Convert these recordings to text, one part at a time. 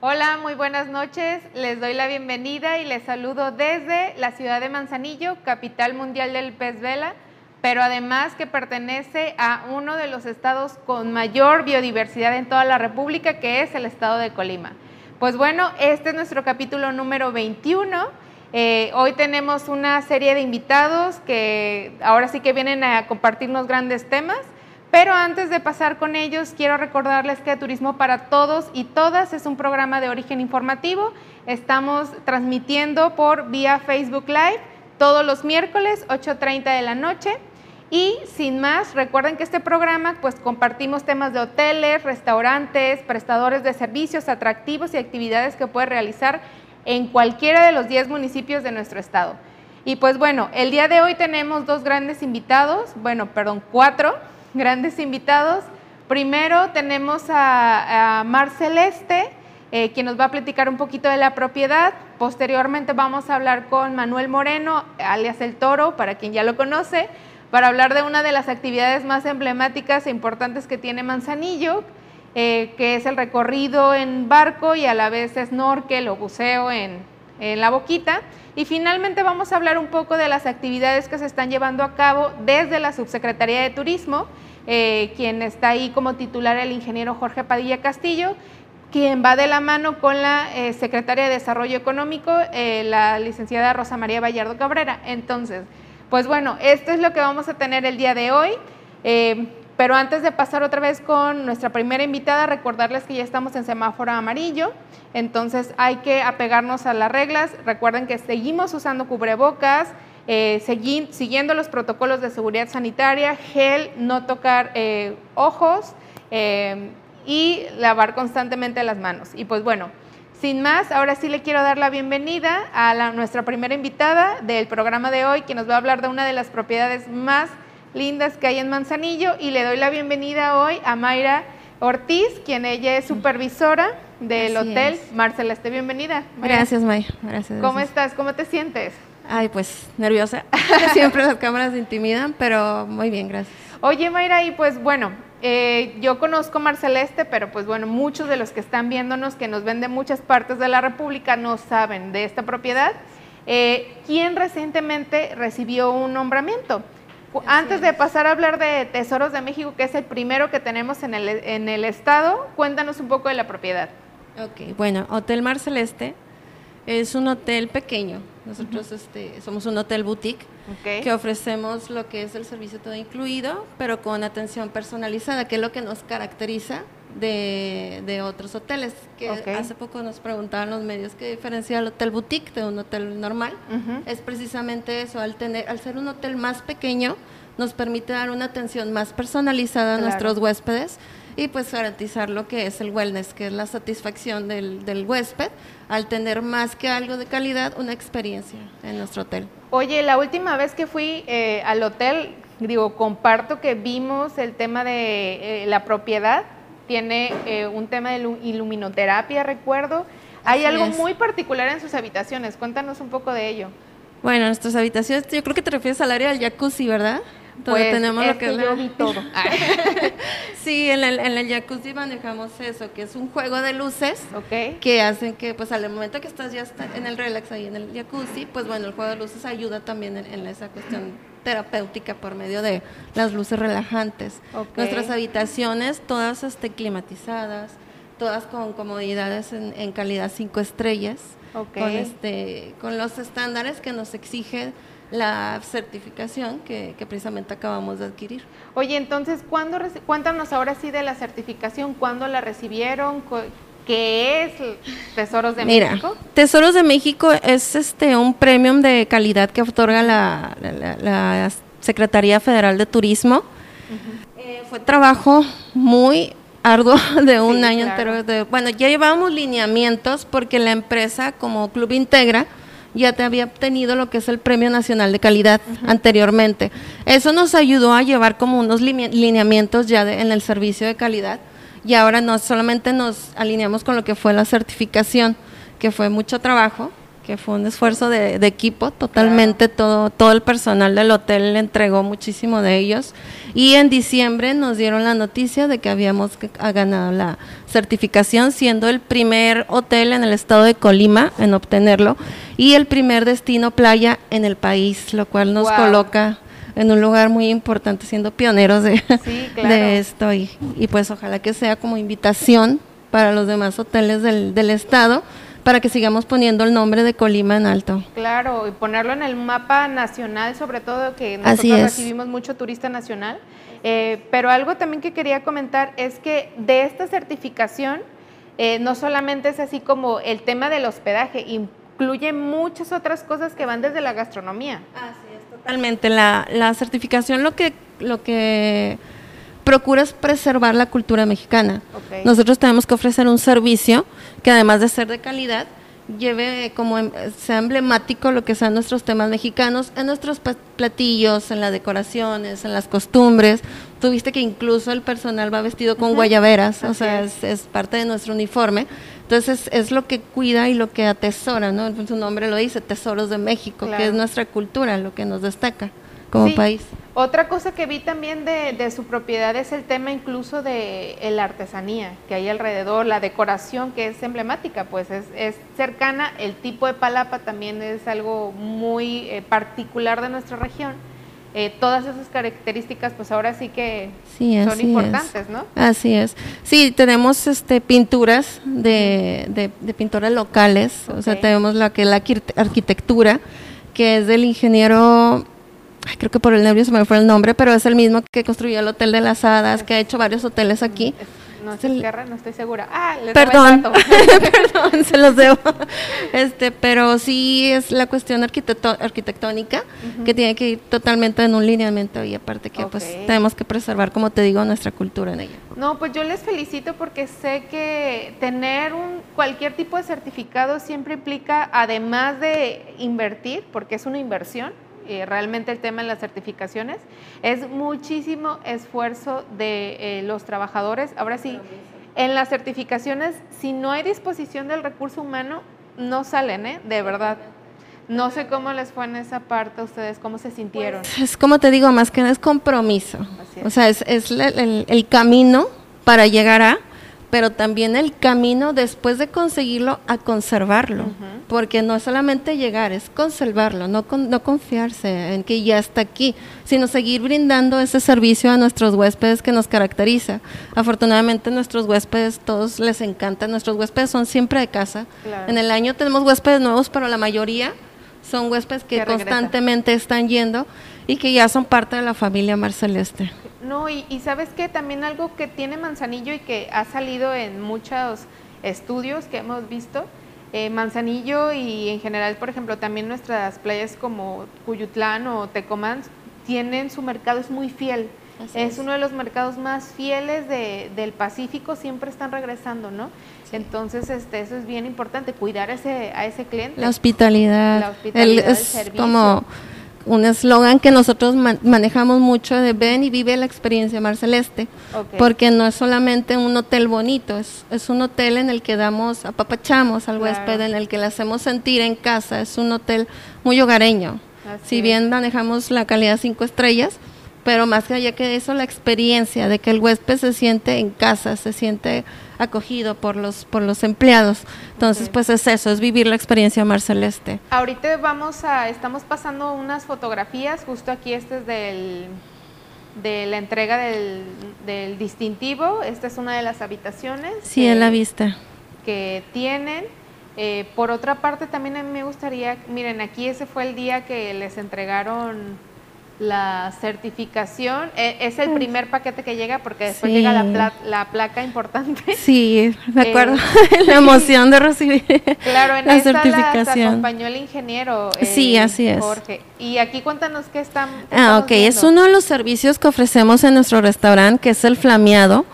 Hola, muy buenas noches. Les doy la bienvenida y les saludo desde la ciudad de Manzanillo, capital mundial del pez vela, pero además que pertenece a uno de los estados con mayor biodiversidad en toda la República, que es el estado de Colima. Pues bueno, este es nuestro capítulo número 21. Eh, hoy tenemos una serie de invitados que ahora sí que vienen a compartirnos grandes temas. Pero antes de pasar con ellos, quiero recordarles que Turismo para Todos y Todas es un programa de origen informativo. Estamos transmitiendo por vía Facebook Live todos los miércoles, 8.30 de la noche. Y sin más, recuerden que este programa pues compartimos temas de hoteles, restaurantes, prestadores de servicios, atractivos y actividades que puede realizar en cualquiera de los 10 municipios de nuestro estado. Y pues bueno, el día de hoy tenemos dos grandes invitados, bueno, perdón, cuatro grandes invitados. Primero tenemos a, a Mar Celeste, eh, quien nos va a platicar un poquito de la propiedad. Posteriormente vamos a hablar con Manuel Moreno, alias El Toro, para quien ya lo conoce, para hablar de una de las actividades más emblemáticas e importantes que tiene Manzanillo, eh, que es el recorrido en barco y a la vez snorkel o buceo en, en la boquita. Y finalmente vamos a hablar un poco de las actividades que se están llevando a cabo desde la Subsecretaría de Turismo, eh, quien está ahí como titular el ingeniero Jorge Padilla Castillo, quien va de la mano con la eh, secretaria de Desarrollo Económico, eh, la licenciada Rosa María Vallardo Cabrera. Entonces, pues bueno, esto es lo que vamos a tener el día de hoy. Pero antes de pasar otra vez con nuestra primera invitada, recordarles que ya estamos en semáforo amarillo. Entonces hay que apegarnos a las reglas. Recuerden que seguimos usando cubrebocas, eh, siguiendo los protocolos de seguridad sanitaria, gel, no tocar eh, ojos eh, y lavar constantemente las manos. Y pues bueno, sin más, ahora sí le quiero dar la bienvenida a nuestra primera invitada del programa de hoy, que nos va a hablar de una de las propiedades más lindas que hay en Manzanillo y le doy la bienvenida hoy a Mayra Ortiz, quien ella es supervisora del hotel Marcela. Esté bienvenida. Gracias, May. Gracias. ¿Cómo estás? ¿Cómo te sientes? Ay, pues nerviosa. Siempre las cámaras intimidan, pero muy bien, gracias. Oye, Mayra, y pues bueno, eh, yo conozco Marceleste, pero pues bueno, muchos de los que están viéndonos, que nos ven de muchas partes de la República, no saben de esta propiedad. Eh, ¿Quién recientemente recibió un nombramiento? Antes de pasar a hablar de Tesoros de México, que es el primero que tenemos en el, en el estado, cuéntanos un poco de la propiedad. Ok, bueno, Hotel Mar Celeste es un hotel pequeño. Nosotros este, somos un hotel boutique que ofrecemos lo que es el servicio todo incluido, pero con atención personalizada, que es lo que nos caracteriza de, otros hoteles. Que hace poco nos preguntaban los medios qué diferencia el hotel boutique de un hotel normal. Es precisamente eso, al, tener, al ser un hotel más pequeño, nos permite dar una atención más personalizada a nuestros huéspedes y pues garantizar lo que es el wellness, que es la satisfacción del, del, huésped al tener más que algo de calidad, una experiencia en nuestro hotel. Oye, la última vez que fui eh, al hotel, digo, comparto que vimos el tema de eh, la propiedad, tiene eh, un tema de iluminoterapia, recuerdo. Hay algo muy particular en sus habitaciones, cuéntanos un poco de ello. Bueno, nuestras habitaciones, yo creo que te refieres al área del jacuzzi, ¿verdad? Pues tenemos lo que, yo vi todo. sí, en el, en el, jacuzzi manejamos eso, que es un juego de luces que hacen que, pues al momento que estás ya en el relax ahí en el jacuzzi, pues bueno, el juego de luces ayuda también en, esa cuestión terapéutica por medio de las luces relajantes. Nuestras habitaciones, todas este, climatizadas, todas con comodidades en, en calidad cinco estrellas, con, este, con los estándares que nos exigen la certificación que, precisamente acabamos de adquirir. Oye, entonces, ¿cuándo, cuéntanos ahora sí de la certificación, ¿cuándo la recibieron? ¿Qué es Tesoros de Mira, México? Tesoros de México es este un premium de calidad que otorga la, Secretaría Federal de Turismo. Eh, fue trabajo muy arduo de un año entero. bueno, ya llevábamos lineamientos porque la empresa como Club Integra ya te había obtenido lo que es el Premio Nacional de Calidad anteriormente. Eso nos ayudó a llevar como unos lineamientos ya en el servicio de calidad y ahora no solamente nos alineamos con lo que fue la certificación, que fue mucho trabajo, que fue un esfuerzo de, equipo, totalmente todo, todo el personal del hotel le entregó muchísimo de ellos. Y en diciembre nos dieron la noticia de que habíamos ganado la certificación, siendo el primer hotel en el estado de Colima en obtenerlo y el primer destino playa en el país, lo cual nos coloca en un lugar muy importante, siendo pioneros de, de esto. Y, y, pues ojalá que sea como invitación para los demás hoteles del, del estado para que sigamos poniendo el nombre de Colima en alto. Claro, y ponerlo en el mapa nacional, sobre todo que nosotros recibimos mucho turista nacional. Eh, pero algo también que quería comentar es que de esta certificación eh, no solamente es así como el tema del hospedaje, incluye muchas otras cosas que van desde la gastronomía. Así es, totalmente. La, la certificación lo que, lo que procuras preservar la cultura mexicana. Nosotros tenemos que ofrecer un servicio que además de ser de calidad, lleve como em, sea emblemático lo que sean nuestros temas mexicanos en nuestros platillos, en las decoraciones, en las costumbres. Tuviste que incluso el personal va vestido con guayaberas, o sea, es. parte de nuestro uniforme. Entonces es lo que cuida y lo que atesora, ¿no? Su nombre lo dice, Tesoros de México, que es nuestra cultura, lo que nos destaca como país. Otra cosa que vi también de, su propiedad es el tema incluso de la artesanía que hay alrededor, la decoración que es emblemática, pues es, cercana, el tipo de palapa también es algo muy eh, particular de nuestra región. Eh, todas esas características pues ahora sí que son importantes, ¿no? Así es. Sí, tenemos este pinturas de, de, pintores locales, o sea, tenemos la que es la arquitectura, que es del ingeniero creo que por el nervio se me fue el nombre, pero es el mismo que construyó el Hotel de las Hadas, que ha hecho varios hoteles aquí. No, es el... no estoy segura. Ah, perdón, perdón, se los debo. Este, pero sí es la cuestión arquitectónica que tiene que ir totalmente en un lineamiento y aparte que pues tenemos que preservar, como te digo, nuestra cultura en ella. No, pues yo les felicito porque sé que tener un cualquier tipo de certificado siempre implica, además de invertir, porque es una inversión, eh, realmente el tema de las certificaciones, es muchísimo esfuerzo de eh, los trabajadores. Ahora sí, en las certificaciones, si no hay disposición del recurso humano, no salen, ¿eh? De verdad. No sé cómo les fue en esa parte a ustedes, cómo se sintieron. Pues, es como te digo, más que nada es compromiso. O sea, es, el, el camino para llegar a pero también el camino después de conseguirlo a conservarlo, porque no es solamente llegar, es conservarlo, no, no confiarse en que ya está aquí, sino seguir brindando ese servicio a nuestros huéspedes que nos caracteriza. Afortunadamente nuestros huéspedes, todos les encanta, nuestros huéspedes son siempre de casa. En el año tenemos huéspedes nuevos, pero la mayoría son huéspedes que, constantemente están yendo y que ya son parte de la familia Mar Celeste. No, y, sabes que también algo que tiene Manzanillo y que ha salido en muchos estudios que hemos visto, eh, Manzanillo y en general, por ejemplo, también nuestras playas como Cuyutlán o Tecomán tienen su mercado, es muy fiel. Es, uno de los mercados más fieles del Pacífico, siempre están regresando, ¿no? Entonces, este, eso es bien importante, cuidar ese, a ese cliente. La hospitalidad. La hospitalidad es como un eslogan que nosotros manejamos mucho de ven y vive la experiencia Mar Celeste, porque no es solamente un hotel bonito, es, es un hotel en el que damos, apapachamos al huésped, en el que le hacemos sentir en casa, es un hotel muy hogareño. si bien manejamos la calidad cinco estrellas, pero más allá que eso, la experiencia de que el huésped se siente en casa, se siente acogido por los por los empleados. Entonces, pues es eso, es vivir la experiencia Mar Celeste. Ahorita vamos a estamos pasando unas fotografías, justo aquí este es del de la entrega del, distintivo. Esta es una de las habitaciones. Sí, en la vista. Que tienen. Eh, por otra parte, también a mí me gustaría, miren, aquí ese fue el día que les entregaron la certificación e, es el primer paquete que llega porque después llega la, la, placa importante. Sí, me acuerdo la emoción de recibir claro, en la certificación. La, acompañó el ingeniero. sí, así es. Jorge. Y aquí cuéntanos qué están. ah, ok, es uno de los servicios que ofrecemos en nuestro restaurante, que es el flameado.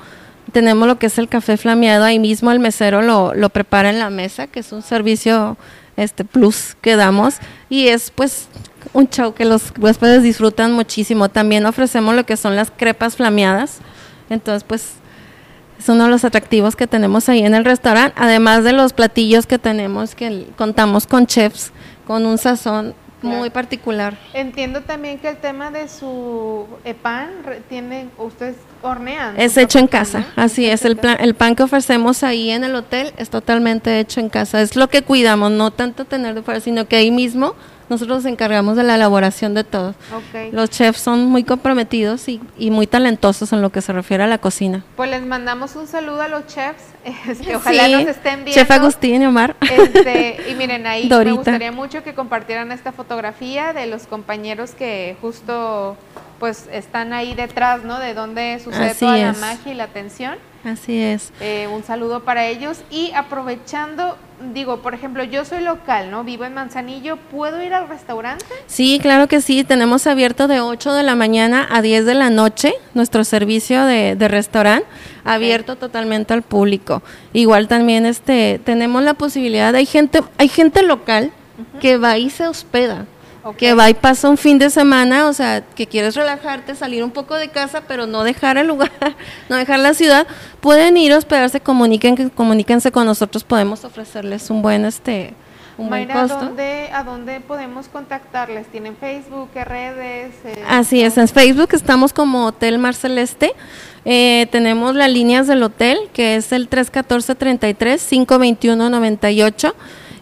Tenemos lo que es el café flameado, ahí mismo el mesero lo, lo prepara en la mesa, que es un servicio este plus que damos y es pues un show que los huéspedes disfrutan muchísimo. También ofrecemos lo que son las crepas flameadas. Entonces, pues Es uno de los atractivos que tenemos ahí en el restaurante, además de los platillos que tenemos, que contamos con chefs, con un sazón muy particular. Entiendo también que el tema de su eh, pan tiene, ustedes hornean. Es hecho en casa, así es. El, el pan que ofrecemos ahí en el hotel es totalmente hecho en casa. Es lo que cuidamos, no tanto tener de fuera, sino que ahí mismo nosotros nos encargamos de la elaboración de todo. Los chefs son muy comprometidos y, muy talentosos en lo que se refiere a la cocina. Pues les mandamos un saludo a los chefs, este, ojalá nos estén viendo. Chef Agustín y Omar. Este, y miren, ahí me gustaría mucho que compartieran esta fotografía de los compañeros que justo pues están ahí detrás, ¿no? De donde sucede toda la magia y la atención. Así es. Eh, un saludo para ellos y aprovechando, digo, por ejemplo, yo soy local, ¿no? Vivo en Manzanillo, ¿puedo ir al restaurante? Sí, claro que sí, tenemos abierto de 8 de la mañana a 10 de la noche nuestro servicio de, restaurante, abierto totalmente al público. Igual también este tenemos la posibilidad, hay gente, hay gente local que va y se hospeda que va y pasa un fin de semana, o sea, que quieres relajarte, salir un poco de casa, pero no dejar el lugar, no dejar la ciudad, pueden ir a hospedarse, comuniquen, comuníquense con nosotros, podemos ofrecerles un buen este un buen costo. ¿a dónde, ¿a dónde podemos contactarles? ¿Tienen Facebook, redes? Eh, Así es, en Facebook estamos como Hotel Mar Celeste. Eh, tenemos las líneas del hotel, que es el 314-33-521-98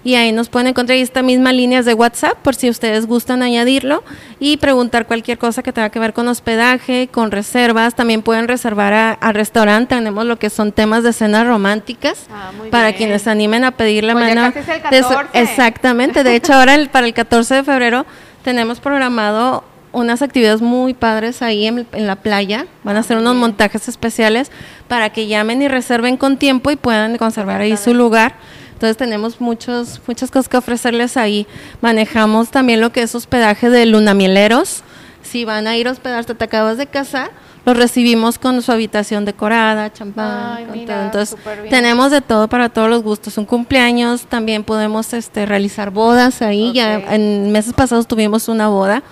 y ahí nos pueden encontrar esta misma líneas de WhatsApp por si ustedes gustan añadirlo y preguntar cualquier cosa que tenga que ver con hospedaje, con reservas. También pueden reservar al restaurante. Tenemos lo que son temas de cenas románticas ah, para quienes se animen a pedir la pues mano. exactamente. De hecho, ahora para el 14 de febrero tenemos programado unas actividades muy padres ahí en, la playa. Van a hacer unos montajes especiales para que llamen y reserven con tiempo y puedan conservar ahí su lugar. Entonces tenemos muchos, muchas cosas que ofrecerles ahí. Manejamos también lo que es hospedaje de lunamieleros. Si van a ir a hospedarse, te acabas de casar, los recibimos con su habitación decorada, champán, Entonces tenemos de todo para todos los gustos. Un cumpleaños, también podemos este, realizar bodas ahí. Ya en meses pasados tuvimos una boda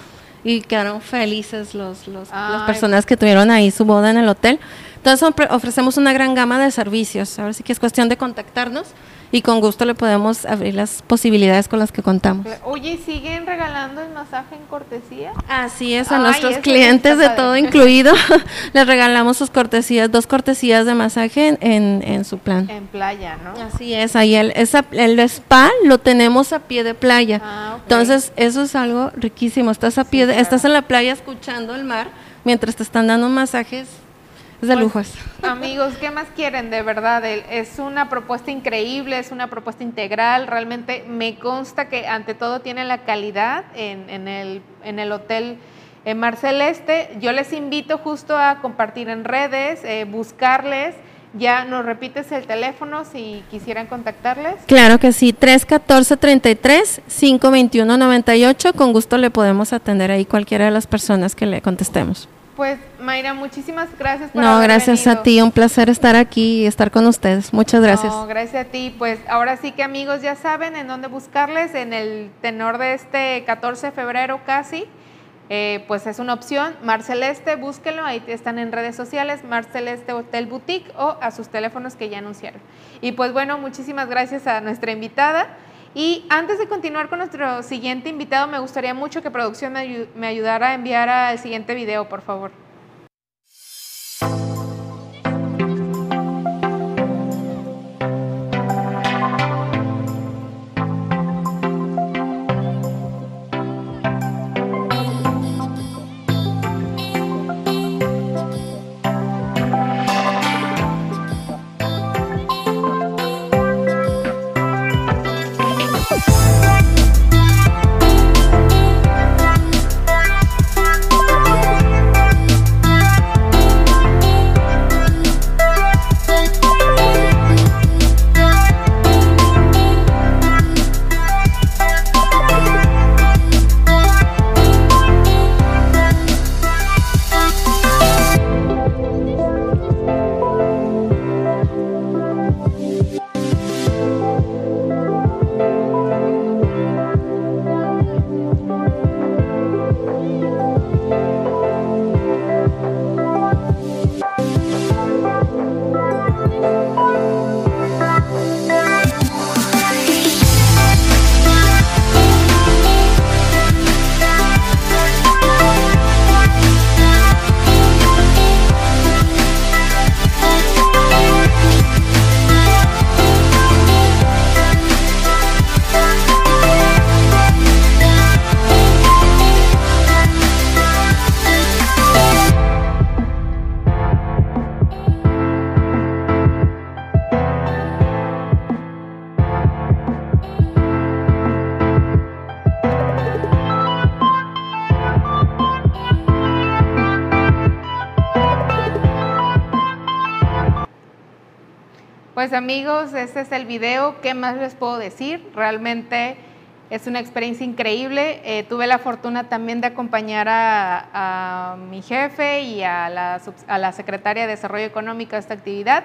y quedaron felices los, los las personas que tuvieron ahí su boda en el hotel. Entonces ofrecemos una gran gama de servicios. Ahora sí que es cuestión de contactarnos y con gusto le podemos abrir las posibilidades con las que contamos. Oye, ¿siguen regalando el masaje en cortesía? Así es, a nuestros clientes de todo incluido les regalamos sus cortesías, dos cortesías de masaje en, en, su plan. En playa, ¿no? Así es, ahí el, el spa lo tenemos a pie de playa. Ah, Entonces, eso es algo riquísimo. Estás a pie, estás en la playa escuchando el mar mientras te están dando masajes es de pues, lujos. Amigos, ¿qué más quieren de verdad? Es una propuesta increíble, es una propuesta integral. Realmente me consta que ante todo tiene la calidad en, el, en el hotel en Mar Celeste. Yo les invito justo a compartir en redes, eh, buscarles. Ya nos repites el teléfono si quisieran contactarles. Claro que sí, 314-33-521-98. Con gusto le podemos atender ahí cualquiera de las personas que le contestemos. Pues Mayra, muchísimas gracias por No, gracias a ti, un placer estar aquí y estar con ustedes. Muchas gracias. No, gracias a ti. Pues ahora sí que amigos ya saben en dónde buscarles en el tenor de este 14 de febrero casi. Eh, pues es una opción, Mar Celeste, búsquenlo, ahí están en redes sociales, Mar Celeste Hotel Boutique o a sus teléfonos que ya anunciaron. Y pues bueno, muchísimas gracias a nuestra invitada. Y antes de continuar con nuestro siguiente invitado, me gustaría mucho que producción me, ayudara a enviar al siguiente video, por favor. Amigos, este es el video. ¿Qué más les puedo decir? Realmente es una experiencia increíble. Eh, tuve la fortuna también de acompañar a, mi jefe y a la, a la secretaria de Desarrollo Económico de esta actividad.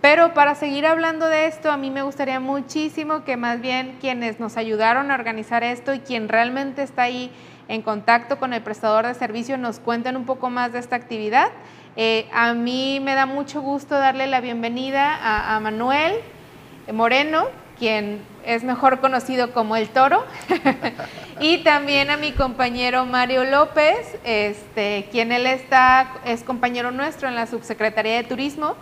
Pero para seguir hablando de esto, a mí me gustaría muchísimo que más bien quienes nos ayudaron a organizar esto y quien realmente está ahí en contacto con el prestador de servicio nos cuenten un poco más de esta actividad. Eh, a mí me da mucho gusto darle la bienvenida a, Manuel Moreno, quien es mejor conocido como el toro, y también a mi compañero Mario López, este, quien él está, es compañero nuestro en la Subsecretaría de Turismo.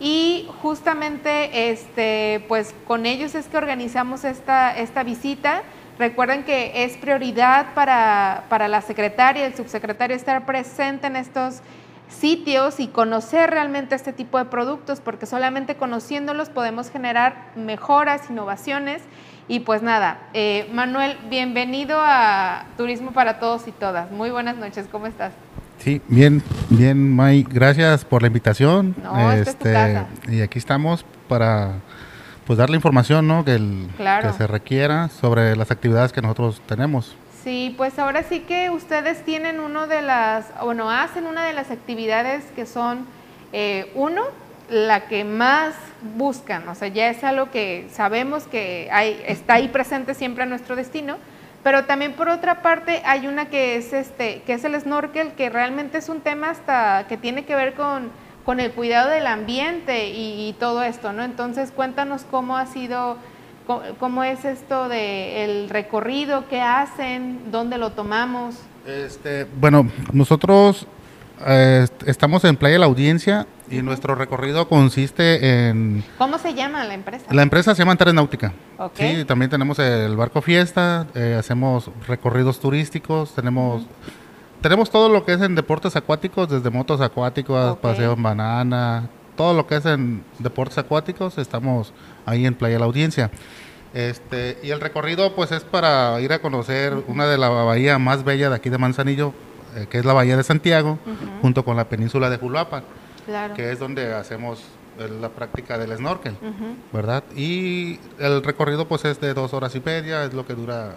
Y justamente este, pues con ellos es que organizamos esta, esta visita. Recuerden que es prioridad para, para la secretaria, el subsecretario estar presente en estos sitios y conocer realmente este tipo de productos, porque solamente conociéndolos podemos generar mejoras, innovaciones. Y pues nada, eh, Manuel, bienvenido a Turismo para Todos y Todas. Muy buenas noches, ¿cómo estás? Sí, bien, bien, May, gracias por la invitación. este, Y aquí estamos para pues dar la información ¿no? que, el, que se requiera sobre las actividades que nosotros tenemos. Sí, pues ahora sí que ustedes tienen uno de las, bueno, hacen una de las actividades que son, eh, uno, la que más buscan, o sea, ya es algo que sabemos que hay, está ahí presente siempre en nuestro destino, pero también por otra parte hay una que es este, que es el snorkel, que realmente es un tema hasta que tiene que ver con, con el cuidado del ambiente y, y todo esto, ¿no? Entonces cuéntanos cómo ha sido ¿Cómo, es esto de el recorrido? ¿Qué hacen? ¿Dónde lo tomamos? Este, bueno, nosotros eh, estamos en Playa La Audiencia y nuestro recorrido consiste en... ¿Cómo se llama la empresa? La empresa se llama Antares Náutica. Sí, también tenemos el barco fiesta, eh, hacemos recorridos turísticos, tenemos... Tenemos todo lo que es en deportes acuáticos, desde motos acuáticos, paseos en banana, todo lo que es en deportes acuáticos, estamos ahí en Playa La Audiencia. Este, y el recorrido pues es para ir a conocer una de las bahías más bellas de aquí de Manzanillo, eh, que es la Bahía de Santiago, junto con la península de Juluapan, que es donde hacemos la práctica del snorkel, ¿verdad? Y el recorrido pues es de dos horas y media, es lo que dura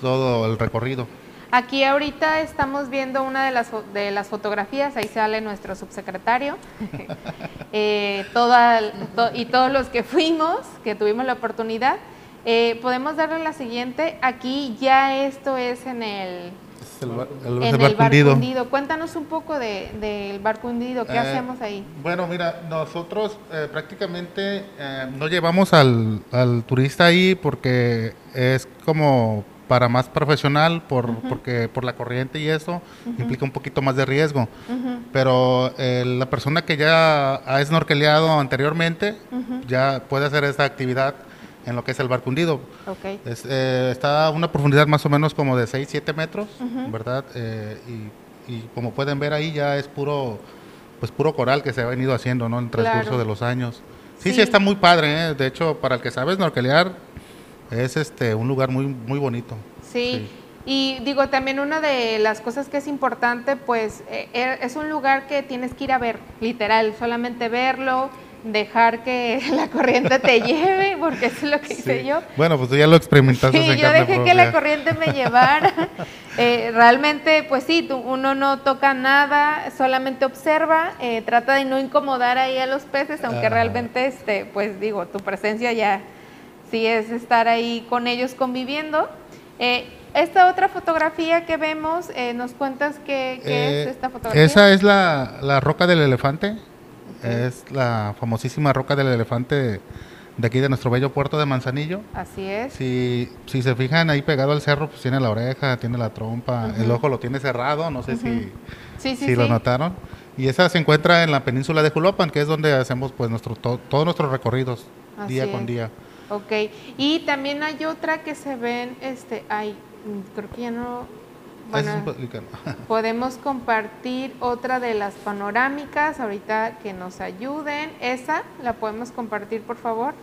todo el recorrido. Aquí ahorita estamos viendo una de las, de las fotografías, ahí sale nuestro subsecretario, eh, toda, y todos los que fuimos, que tuvimos la oportunidad. Eh, podemos darle la siguiente, aquí ya esto es en el, en el barco hundido. Cuéntanos un poco del de, barco hundido, ¿qué eh, hacemos ahí? Bueno, mira, nosotros prácticamente no llevamos al, al turista ahí porque es como para más profesional por, porque por la corriente y eso implica un poquito más de riesgo. Pero eh, la persona que ya ha snorkeleado anteriormente ya puede hacer esta actividad en lo que es el barco hundido. Eh, está a una profundidad más o menos como de 6, 7 metros, ¿verdad? Eh, y, como pueden ver ahí ya es puro pues puro coral que se ha venido haciendo ¿no? en el transcurso de los años. Sí, sí, está muy padre. De hecho, para el que sabe snorkelear, es este un lugar muy muy bonito. Sí. Y digo, también una de las cosas que es importante, pues eh, es un lugar que tienes que ir a ver, literal, solamente verlo, dejar que la corriente te lleve, porque eso es lo que hice yo. Bueno, pues tú ya lo experimentaste. Sí, yo dejé que la corriente me llevara. Eh, realmente, pues sí, uno no toca nada, solamente observa, eh, trata de no incomodar ahí a los peces, aunque realmente, este, pues digo, tu presencia ya sí es estar ahí con ellos conviviendo. Eh, esta otra fotografía que vemos, eh, ¿nos cuentas qué, es eh, esta fotografía? Esa es la, roca del elefante, es la famosísima roca del elefante de aquí de nuestro bello puerto de Manzanillo. Así es. Si, si se fijan ahí pegado al cerro, pues tiene la oreja, tiene la trompa, el ojo lo tiene cerrado, no sé si, si lo notaron. Y esa se encuentra en la península de Julopan, que es donde hacemos pues nuestro todos nuestros recorridos día con día. Ok, y también hay otra que se ven, este, hay, creo que ya no, bueno, podemos compartir otra de las panorámicas ahorita que nos ayuden. Esa la podemos compartir, por favor.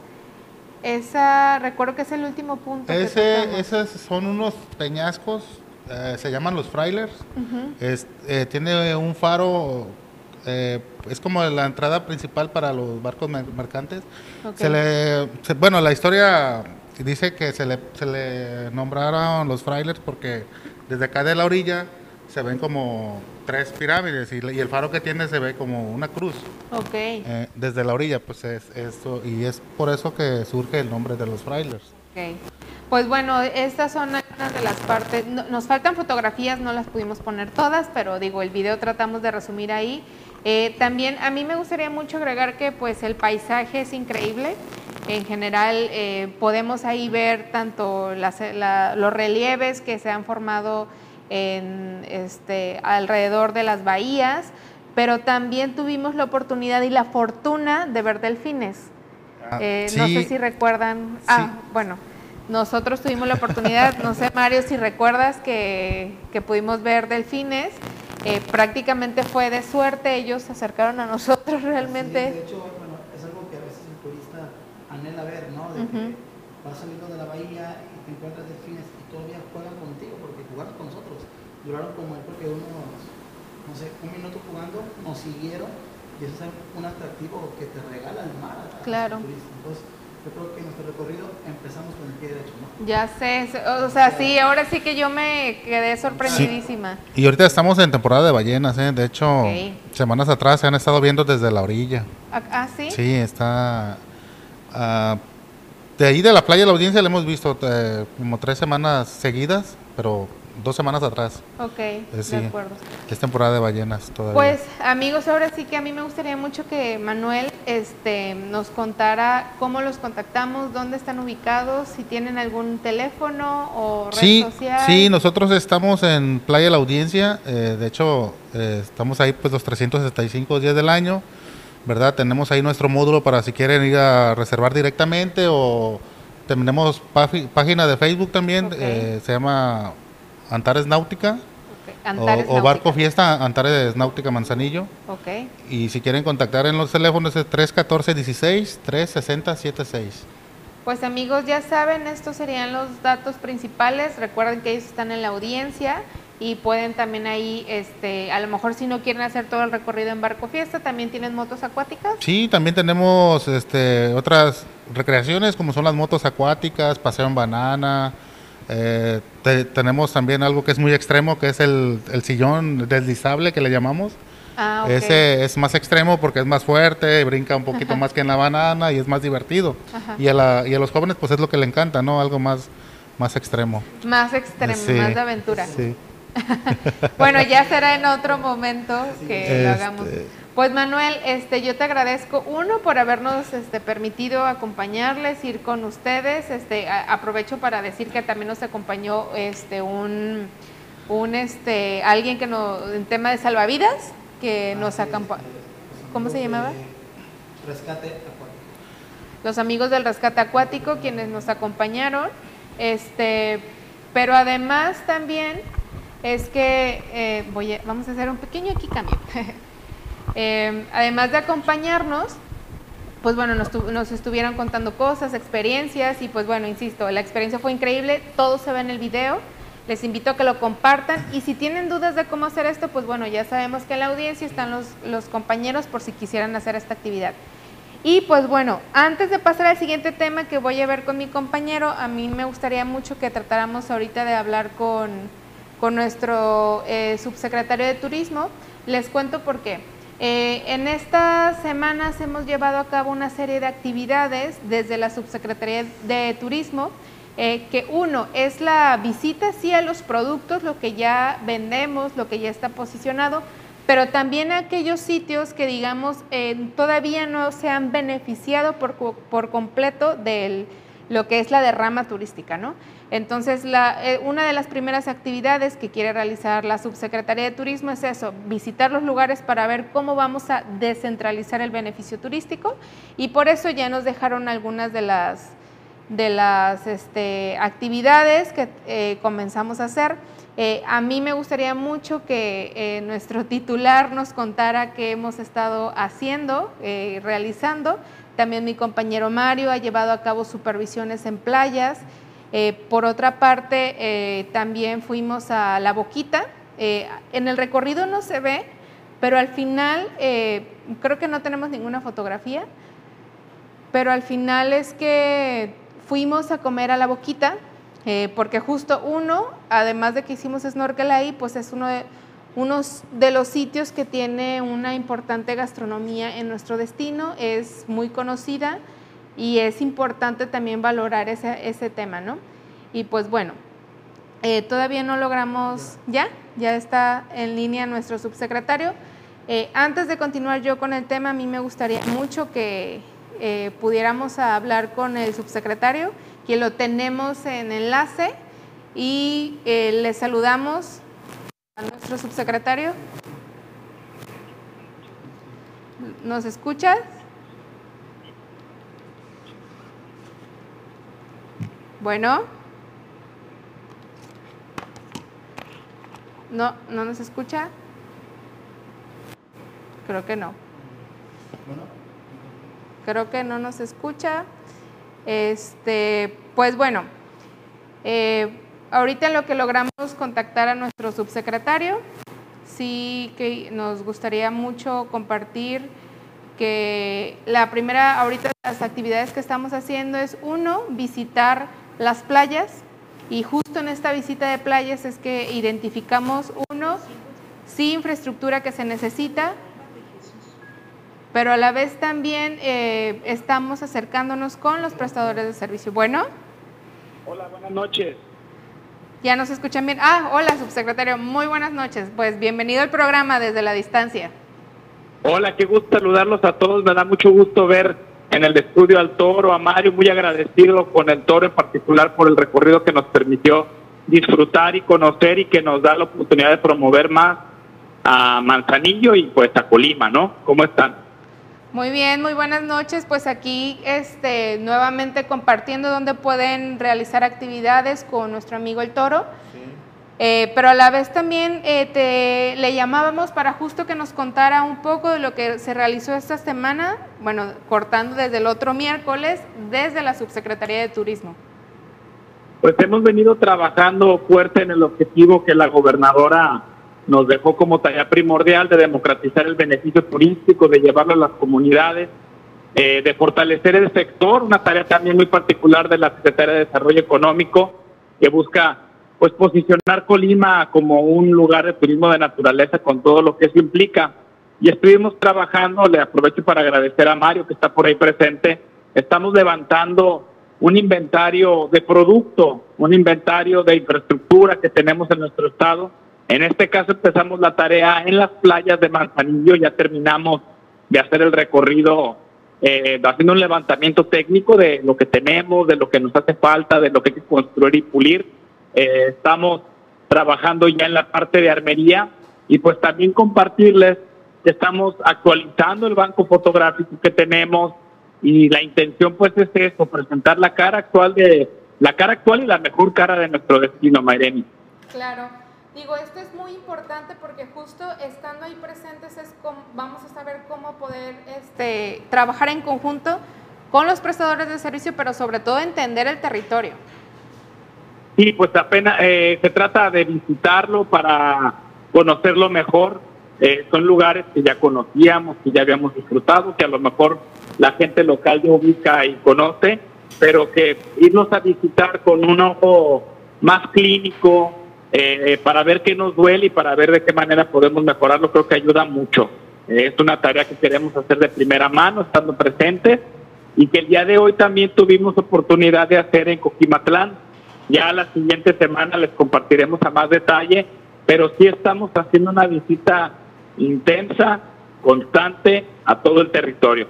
Esa, recuerdo que es el último punto. Ese, esos son unos peñascos, eh, se llaman los frailers. es, eh, tiene un faro eh, es como la entrada principal para los barcos mercantes. Se le, bueno, la historia dice que se le, se le nombraron los frailers porque desde acá de la orilla se ven como tres pirámides y, el faro que tiene se ve como una cruz. Ok. Eh, desde la orilla, pues es esto, y es por eso que surge el nombre de los frailers. Ok. Pues bueno, estas son algunas de las partes. nos faltan fotografías, no las pudimos poner todas, pero digo, el video tratamos de resumir ahí. Eh, también a mí me gustaría mucho agregar que pues el paisaje es increíble. En general eh, podemos ahí ver tanto los relieves que se han formado en, este, alrededor de las bahías, pero también tuvimos la oportunidad y la fortuna de ver delfines. Ah, eh, no sé si recuerdan. Ah, bueno, nosotros tuvimos la oportunidad, no sé Mario si recuerdas que, que pudimos ver delfines. Eh, prácticamente fue de suerte, ellos se acercaron a nosotros realmente. de hecho, bueno, es algo que a veces el turista anhela ver, ¿no? De que vas saliendo de la bahía y te encuentras delfines y todavía juegan contigo porque jugaron con nosotros. Duraron como porque unos, no sé, un minuto jugando, nos siguieron y eso es un atractivo que te regala el mar. claro. Entonces, yo creo que nuestro recorrido empezamos con el pie derecho, ¿no? Ya sé, o sea, sí, ahora sí que yo me quedé sorprendidísima. Y ahorita estamos en temporada de ballenas, ¿eh? De hecho, semanas atrás se han estado viendo desde la orilla. ¿Ah, ah sí? Sí, está... Uh, de ahí de la playa de la audiencia le hemos visto eh, como tres semanas seguidas, pero dos semanas atrás. Ok, de acuerdo. Es temporada de ballenas todavía. Pues amigos, ahora sí que a mí me gustaría mucho que Manuel este, nos contara cómo los contactamos, dónde están ubicados, si tienen algún teléfono o red sí, social. Sí, nosotros estamos en Playa La Audiencia, eh, de hecho eh, estamos ahí pues los 365 días del año, ¿verdad? Tenemos ahí nuestro módulo para si quieren ir a reservar directamente o tenemos página de Facebook también, eh, se llama Antares Náutica. o, Barco Fiesta Antares Náutica Manzanillo. Okay. Y si quieren contactar en los teléfonos es 314-16-360-76. Pues amigos, ya saben, estos serían los datos principales. Recuerden que ellos están en la audiencia y pueden también ahí, este, a lo mejor si no quieren hacer todo el recorrido en barco fiesta, también tienen motos acuáticas. Sí, también tenemos este, otras recreaciones como son las motos acuáticas, paseo en banana, eh, tenemos también algo que es muy extremo, que es el, sillón deslizable que le llamamos. Ah, Ese es más extremo porque es más fuerte, brinca un poquito más que en la banana y es más divertido. Y a, la, y a, los jóvenes pues es lo que le encanta, ¿no? Algo más, más extremo. Más extremo, más de aventura. bueno, ya será en otro momento que lo este, hagamos. Pues Manuel, este, yo te agradezco uno por habernos este, permitido acompañarles, ir con ustedes. Este, aprovecho para decir que también nos acompañó este, un, un este, alguien que nos, en tema de salvavidas, que ah, nos acompañó. ¿Cómo se llamaba? Rescate acuático. Los amigos del rescate acuático, quienes nos acompañaron. Este, pero además también es que eh, voy vamos a hacer un pequeño aquí cambio. Eh, además de acompañarnos, pues bueno, nos, estuvieron contando cosas, experiencias y pues bueno, insisto, la experiencia fue increíble, todo se ve en el video, les invito a que lo compartan y si tienen dudas de cómo hacer esto, pues bueno, ya sabemos que en la audiencia están los, compañeros por si quisieran hacer esta actividad. Y pues bueno, antes de pasar al siguiente tema que voy a ver con mi compañero, a mí me gustaría mucho que tratáramos ahorita de hablar con, con nuestro eh, subsecretario de Turismo. Les cuento por qué. Eh, en estas semanas hemos llevado a cabo una serie de actividades desde la Subsecretaría de Turismo, eh, que uno es la visita sí a los productos, lo que ya vendemos, lo que ya está posicionado, pero también a aquellos sitios que digamos eh, todavía no se han beneficiado por, por completo de lo que es la derrama turística, ¿no? Entonces, eh, una de las primeras actividades que quiere realizar la Subsecretaría de Turismo es eso, visitar los lugares para ver cómo vamos a descentralizar el beneficio turístico y por eso ya nos dejaron algunas de las, de las este, actividades que eh, comenzamos a hacer. Eh, a mí me gustaría mucho que nuestro titular nos contara qué hemos estado haciendo, realizando. También mi compañero Mario ha llevado a cabo supervisiones en playas. Eh, por otra parte, eh, también fuimos a La Boquita. Eh, en el recorrido no se ve, pero al final, creo que no tenemos ninguna fotografía, pero al final es que fuimos a comer a la boquita, porque justo uno, además de que hicimos snorkel ahí, pues es uno de, unos de los sitios que tiene una importante gastronomía en nuestro destino, es muy conocida y es importante también valorar ese, ese tema, ¿no? Y pues bueno, eh, todavía no logramos, ¿ya? Ya está en línea nuestro subsecretario. Eh, antes de continuar yo con el tema, a mí me gustaría mucho que eh, pudiéramos hablar con el subsecretario, que lo tenemos en enlace, y le saludamos a nuestro subsecretario. ¿Nos escuchas? Bueno. No, ¿no nos escucha? Creo que no. Creo que no nos escucha. Este, pues bueno, eh, ahorita lo que logramos contactar a nuestro subsecretario, sí que nos gustaría mucho compartir que la primera, ahorita las actividades que estamos haciendo es uno, visitar las playas y justo en esta visita de playas es que identificamos uno, sí infraestructura que se necesita, pero a la vez también eh, estamos acercándonos con los prestadores de servicio. Bueno. Hola, buenas noches. Ya nos escuchan bien. Ah, hola, subsecretario. Muy buenas noches. Pues bienvenido al programa desde la distancia. Hola, qué gusto saludarlos a todos. Me da mucho gusto ver en el estudio al toro, a Mario, muy agradecido con el toro en particular por el recorrido que nos permitió disfrutar y conocer y que nos da la oportunidad de promover más a Manzanillo y pues a Colima, ¿no? ¿Cómo están? Muy bien, muy buenas noches. Pues aquí este, nuevamente compartiendo dónde pueden realizar actividades con nuestro amigo el toro. Eh, pero a la vez también eh, te, le llamábamos para justo que nos contara un poco de lo que se realizó esta semana, bueno, cortando desde el otro miércoles, desde la Subsecretaría de Turismo. Pues hemos venido trabajando fuerte en el objetivo que la gobernadora nos dejó como tarea primordial de democratizar el beneficio turístico, de llevarlo a las comunidades, eh, de fortalecer el sector, una tarea también muy particular de la Secretaría de Desarrollo Económico, que busca pues posicionar Colima como un lugar de turismo de naturaleza con todo lo que eso implica. Y estuvimos trabajando, le aprovecho para agradecer a Mario que está por ahí presente, estamos levantando un inventario de producto, un inventario de infraestructura que tenemos en nuestro estado, en este caso empezamos la tarea en las playas de Manzanillo, ya terminamos de hacer el recorrido eh, haciendo un levantamiento técnico de lo que tenemos, de lo que nos hace falta, de lo que hay que construir y pulir. Eh, estamos trabajando ya en la parte de armería y pues también compartirles que estamos actualizando el banco fotográfico que tenemos y la intención pues es eso, presentar la cara actual de la cara actual y la mejor cara de nuestro destino, Mayreni. Claro. Digo, esto es muy importante porque justo estando ahí presentes es como, vamos a saber cómo poder este, trabajar en conjunto con los prestadores de servicio, pero sobre todo entender el territorio. Sí, pues apenas eh, se trata de visitarlo para conocerlo mejor. Eh, son lugares que ya conocíamos, que ya habíamos disfrutado, que a lo mejor la gente local ya ubica y conoce, pero que irnos a visitar con un ojo más clínico, eh, para ver qué nos duele y para ver de qué manera podemos mejorarlo, creo que ayuda mucho. Eh, es una tarea que queremos hacer de primera mano, estando presentes, y que el día de hoy también tuvimos oportunidad de hacer en Coquimatlán. Ya la siguiente semana les compartiremos a más detalle, pero sí estamos haciendo una visita intensa, constante a todo el territorio.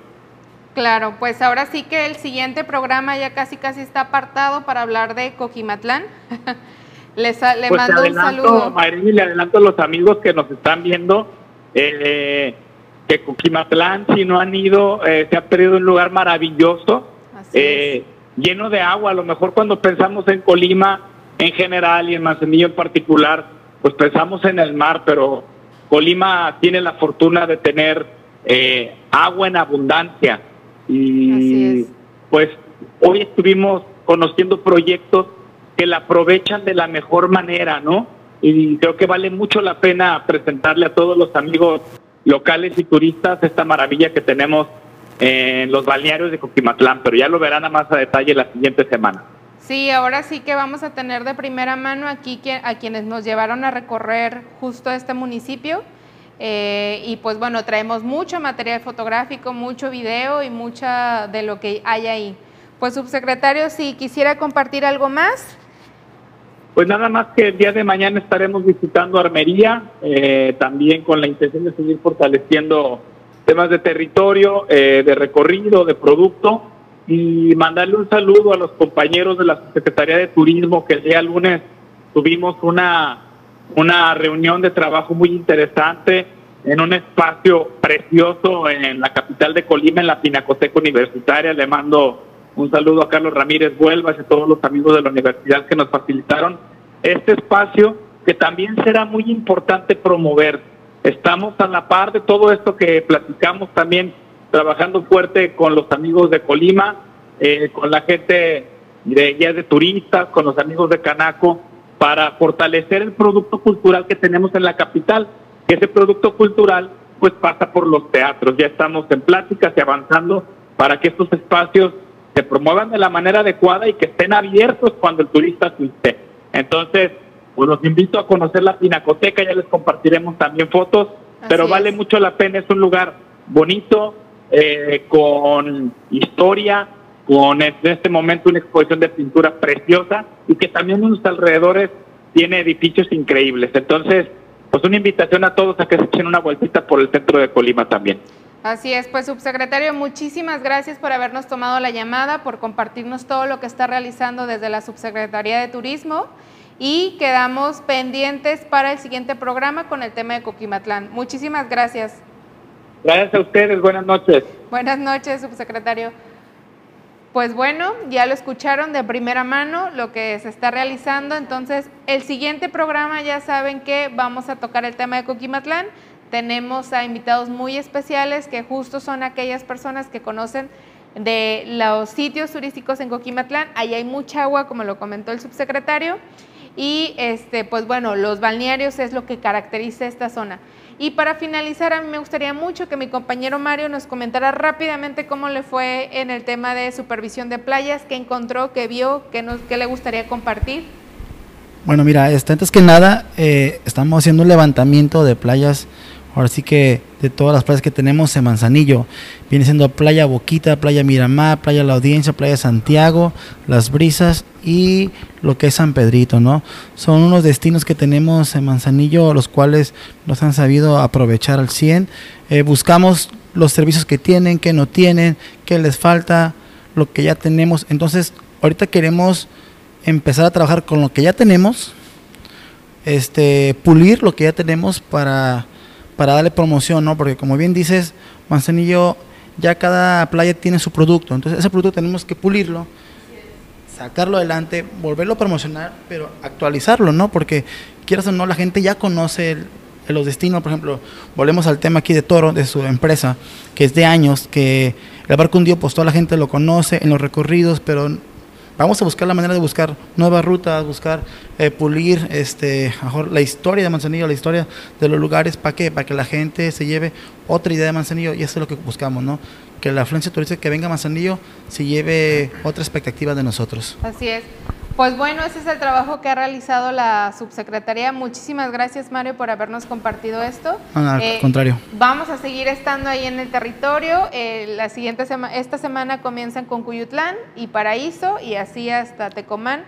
Claro, pues ahora sí que el siguiente programa ya casi casi está apartado para hablar de Coquimatlán. Les, le pues mando un saludo. Marini, le adelanto a los amigos que nos están viendo eh, que Coquimatlán, si no han ido, eh, se ha perdido un lugar maravilloso, eh, lleno de agua. A lo mejor cuando pensamos en Colima en general y en Manzanillo en particular, pues pensamos en el mar, pero Colima tiene la fortuna de tener agua en abundancia. Y pues hoy estuvimos conociendo proyectos que la aprovechan de la mejor manera, ¿no? Y creo que vale mucho la pena presentarle a todos los amigos locales y turistas esta maravilla que tenemos en los balnearios de Coquimatlán, pero ya lo verán a más a detalle la siguiente semana. Sí, ahora sí que vamos a tener de primera mano aquí a quienes nos llevaron a recorrer justo este municipio. Eh, y pues bueno, traemos mucho material fotográfico, mucho video y mucha de lo que hay ahí. Pues subsecretario, si quisiera compartir algo más. Pues nada más que el día de mañana estaremos visitando Armería, eh, también con la intención de seguir fortaleciendo temas de territorio, eh, de recorrido, de producto y mandarle un saludo a los compañeros de la Secretaría de Turismo que el día lunes tuvimos una, una reunión de trabajo muy interesante en un espacio precioso en la capital de Colima, en la Pinacoteca Universitaria. Le mando un saludo a Carlos Ramírez Vuelvas y a todos los amigos de la universidad que nos facilitaron este espacio que también será muy importante promover. Estamos a la par de todo esto que platicamos también, trabajando fuerte con los amigos de Colima, eh, con la gente de guías de turistas, con los amigos de Canaco, para fortalecer el producto cultural que tenemos en la capital. Ese producto cultural pues pasa por los teatros. Ya estamos en pláticas y avanzando para que estos espacios se promuevan de la manera adecuada y que estén abiertos cuando el turista esté. Entonces, pues los invito a conocer la Pinacoteca, ya les compartiremos también fotos, pero vale mucho la pena, es un lugar bonito, eh, con historia, con en este momento una exposición de pintura preciosa y que también en los alrededores tiene edificios increíbles. Entonces, pues una invitación a todos a que se echen una vueltita por el centro de Colima también. Así es, pues subsecretario, muchísimas gracias por habernos tomado la llamada, por compartirnos todo lo que está realizando desde la Subsecretaría de Turismo y quedamos pendientes para el siguiente programa con el tema de Coquimatlán. Muchísimas gracias. Gracias a ustedes, buenas noches. Buenas noches, subsecretario. Pues bueno, ya lo escucharon de primera mano lo que se está realizando, entonces el siguiente programa ya saben que vamos a tocar el tema de Coquimatlán tenemos a invitados muy especiales que justo son aquellas personas que conocen de los sitios turísticos en Coquimatlán. Ahí hay mucha agua, como lo comentó el subsecretario. Y este, pues bueno, los balnearios es lo que caracteriza esta zona. Y para finalizar, a mí me gustaría mucho que mi compañero Mario nos comentara rápidamente cómo le fue en el tema de supervisión de playas, qué encontró, qué vio, qué, nos, qué le gustaría compartir. Bueno, mira, este, antes que nada, eh, estamos haciendo un levantamiento de playas Ahora sí que de todas las playas que tenemos en Manzanillo, viene siendo Playa Boquita, Playa Miramar, Playa La Audiencia, Playa Santiago, Las Brisas y lo que es San Pedrito, ¿no? Son unos destinos que tenemos en Manzanillo, los cuales nos han sabido aprovechar al 100. Eh, buscamos los servicios que tienen, que no tienen, que les falta, lo que ya tenemos. Entonces, ahorita queremos empezar a trabajar con lo que ya tenemos, este, pulir lo que ya tenemos para para darle promoción, ¿no? Porque como bien dices, Manzanillo, ya cada playa tiene su producto, entonces ese producto tenemos que pulirlo, sacarlo adelante, volverlo a promocionar, pero actualizarlo, ¿no? Porque quieras o no, la gente ya conoce los destinos, por ejemplo, volvemos al tema aquí de Toro, de su empresa, que es de años, que el barco un día, pues toda la gente lo conoce en los recorridos, pero vamos a buscar la manera de buscar nuevas rutas, buscar eh, pulir este, la historia de Manzanillo, la historia de los lugares, ¿para qué? Para que la gente se lleve otra idea de Manzanillo y eso es lo que buscamos, ¿no? Que la afluencia turística que venga a Manzanillo se lleve otra expectativa de nosotros. Así es. Pues bueno, ese es el trabajo que ha realizado la subsecretaría. Muchísimas gracias, Mario, por habernos compartido esto. al eh, contrario. Vamos a seguir estando ahí en el territorio. Eh, la siguiente esta semana comienzan con Cuyutlán y Paraíso y así hasta Tecomán.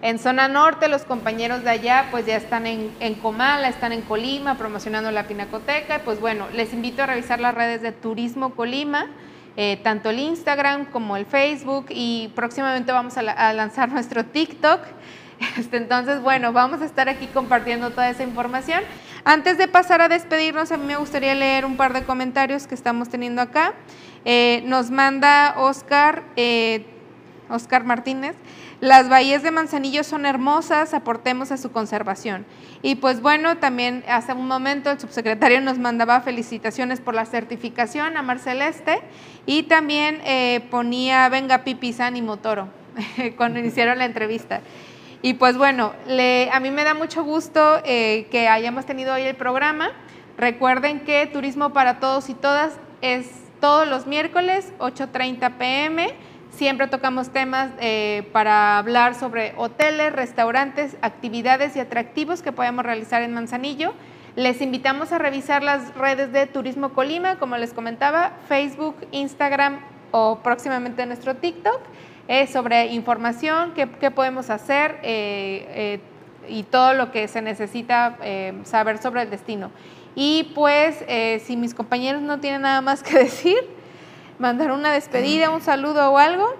En zona norte, los compañeros de allá pues ya están en, en Comala, están en Colima promocionando la Pinacoteca. Pues bueno, les invito a revisar las redes de Turismo Colima. Eh, tanto el Instagram como el Facebook y próximamente vamos a, lanzar nuestro TikTok. Este, entonces, bueno, vamos a estar aquí compartiendo toda esa información. Antes de pasar a despedirnos, a mí me gustaría leer un par de comentarios que estamos teniendo acá. Eh, nos manda Oscar, eh, Oscar Martínez. Las bahías de Manzanillo son hermosas, aportemos a su conservación. Y pues bueno, también hace un momento el subsecretario nos mandaba felicitaciones por la certificación a Marceleste y también eh, ponía Venga Pipi San y Motoro cuando iniciaron la entrevista. Y pues bueno, a mí me da mucho gusto eh, que hayamos tenido hoy el programa. Recuerden que Turismo para Todos y Todas es todos los miércoles, 8.30 pm. Siempre tocamos temas eh, para hablar sobre hoteles, restaurantes, actividades y atractivos que podemos realizar en Manzanillo. Les invitamos a revisar las redes de Turismo Colima, como les comentaba, Facebook, Instagram o próximamente nuestro TikTok, eh, sobre información, qué, podemos hacer eh, y todo lo que se necesita saber sobre el destino. Y pues, si mis compañeros no tienen nada más que decir, mandar una despedida, un saludo o algo.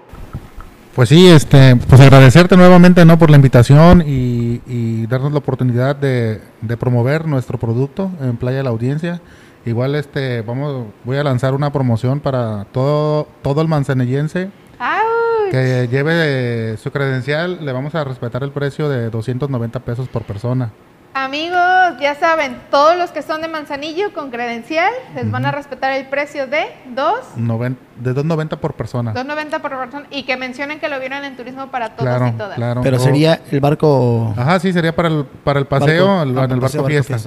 Pues sí, este, pues agradecerte nuevamente no por la invitación y, darnos la oportunidad de, promover nuestro producto en Playa de la Audiencia. Igual este, vamos, voy a lanzar una promoción para todo, todo el manzanillense que lleve su credencial. Le vamos a respetar el precio de 290 pesos por persona. Amigos, ya saben, todos los que son de Manzanillo con credencial les van a respetar el precio de 2 de 2.90 por persona. 2.90 por persona y que mencionen que lo vieron en turismo para todos y todas. Claro. Pero sería el barco Ajá, sí, sería para el para el paseo, en el barco, fiesta.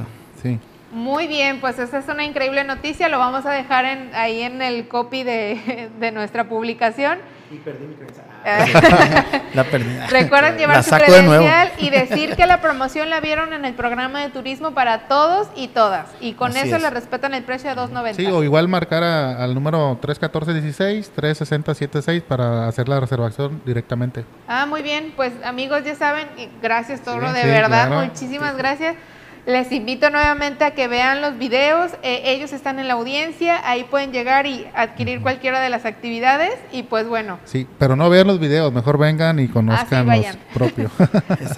Sí. Muy bien, pues esa es una increíble noticia, lo vamos a dejar en, ahí en el copy de, de nuestra publicación. Y perdí mi la perdí. Recuerden llevar su credencial y decir que la promoción la vieron en el programa de turismo para todos y todas. Y con eso le respetan el precio de 2.90. Sí, o igual marcar al número 31416, 3676 para hacer la reservación directamente. Ah, muy bien. Pues amigos, ya saben, gracias Toro, de verdad, muchísimas gracias. Les invito nuevamente a que vean los videos. Eh, ellos están en la audiencia, ahí pueden llegar y adquirir cualquiera de las actividades. Y pues bueno. Sí, pero no vean los videos, mejor vengan y conozcan ah, los propios.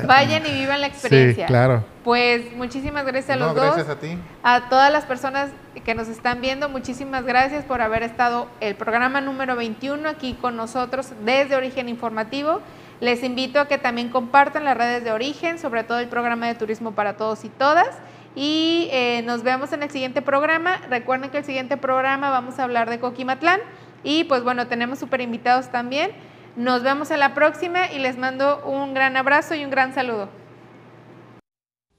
vayan y vivan la experiencia. Sí, claro. Pues muchísimas gracias a los dos. Gracias a ti. A todas las personas que nos están viendo, muchísimas gracias por haber estado el programa número 21 aquí con nosotros desde Origen Informativo. Les invito a que también compartan las redes de origen, sobre todo el programa de turismo para todos y todas. Y eh, nos vemos en el siguiente programa. Recuerden que el siguiente programa vamos a hablar de Coquimatlán. Y pues bueno, tenemos súper invitados también. Nos vemos en la próxima y les mando un gran abrazo y un gran saludo.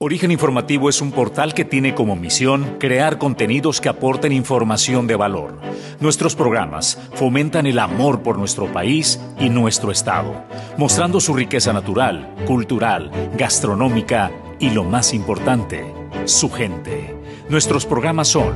Origen Informativo es un portal que tiene como misión crear contenidos que aporten información de valor. Nuestros programas fomentan el amor por nuestro país y nuestro Estado, mostrando su riqueza natural, cultural, gastronómica y lo más importante, su gente. Nuestros programas son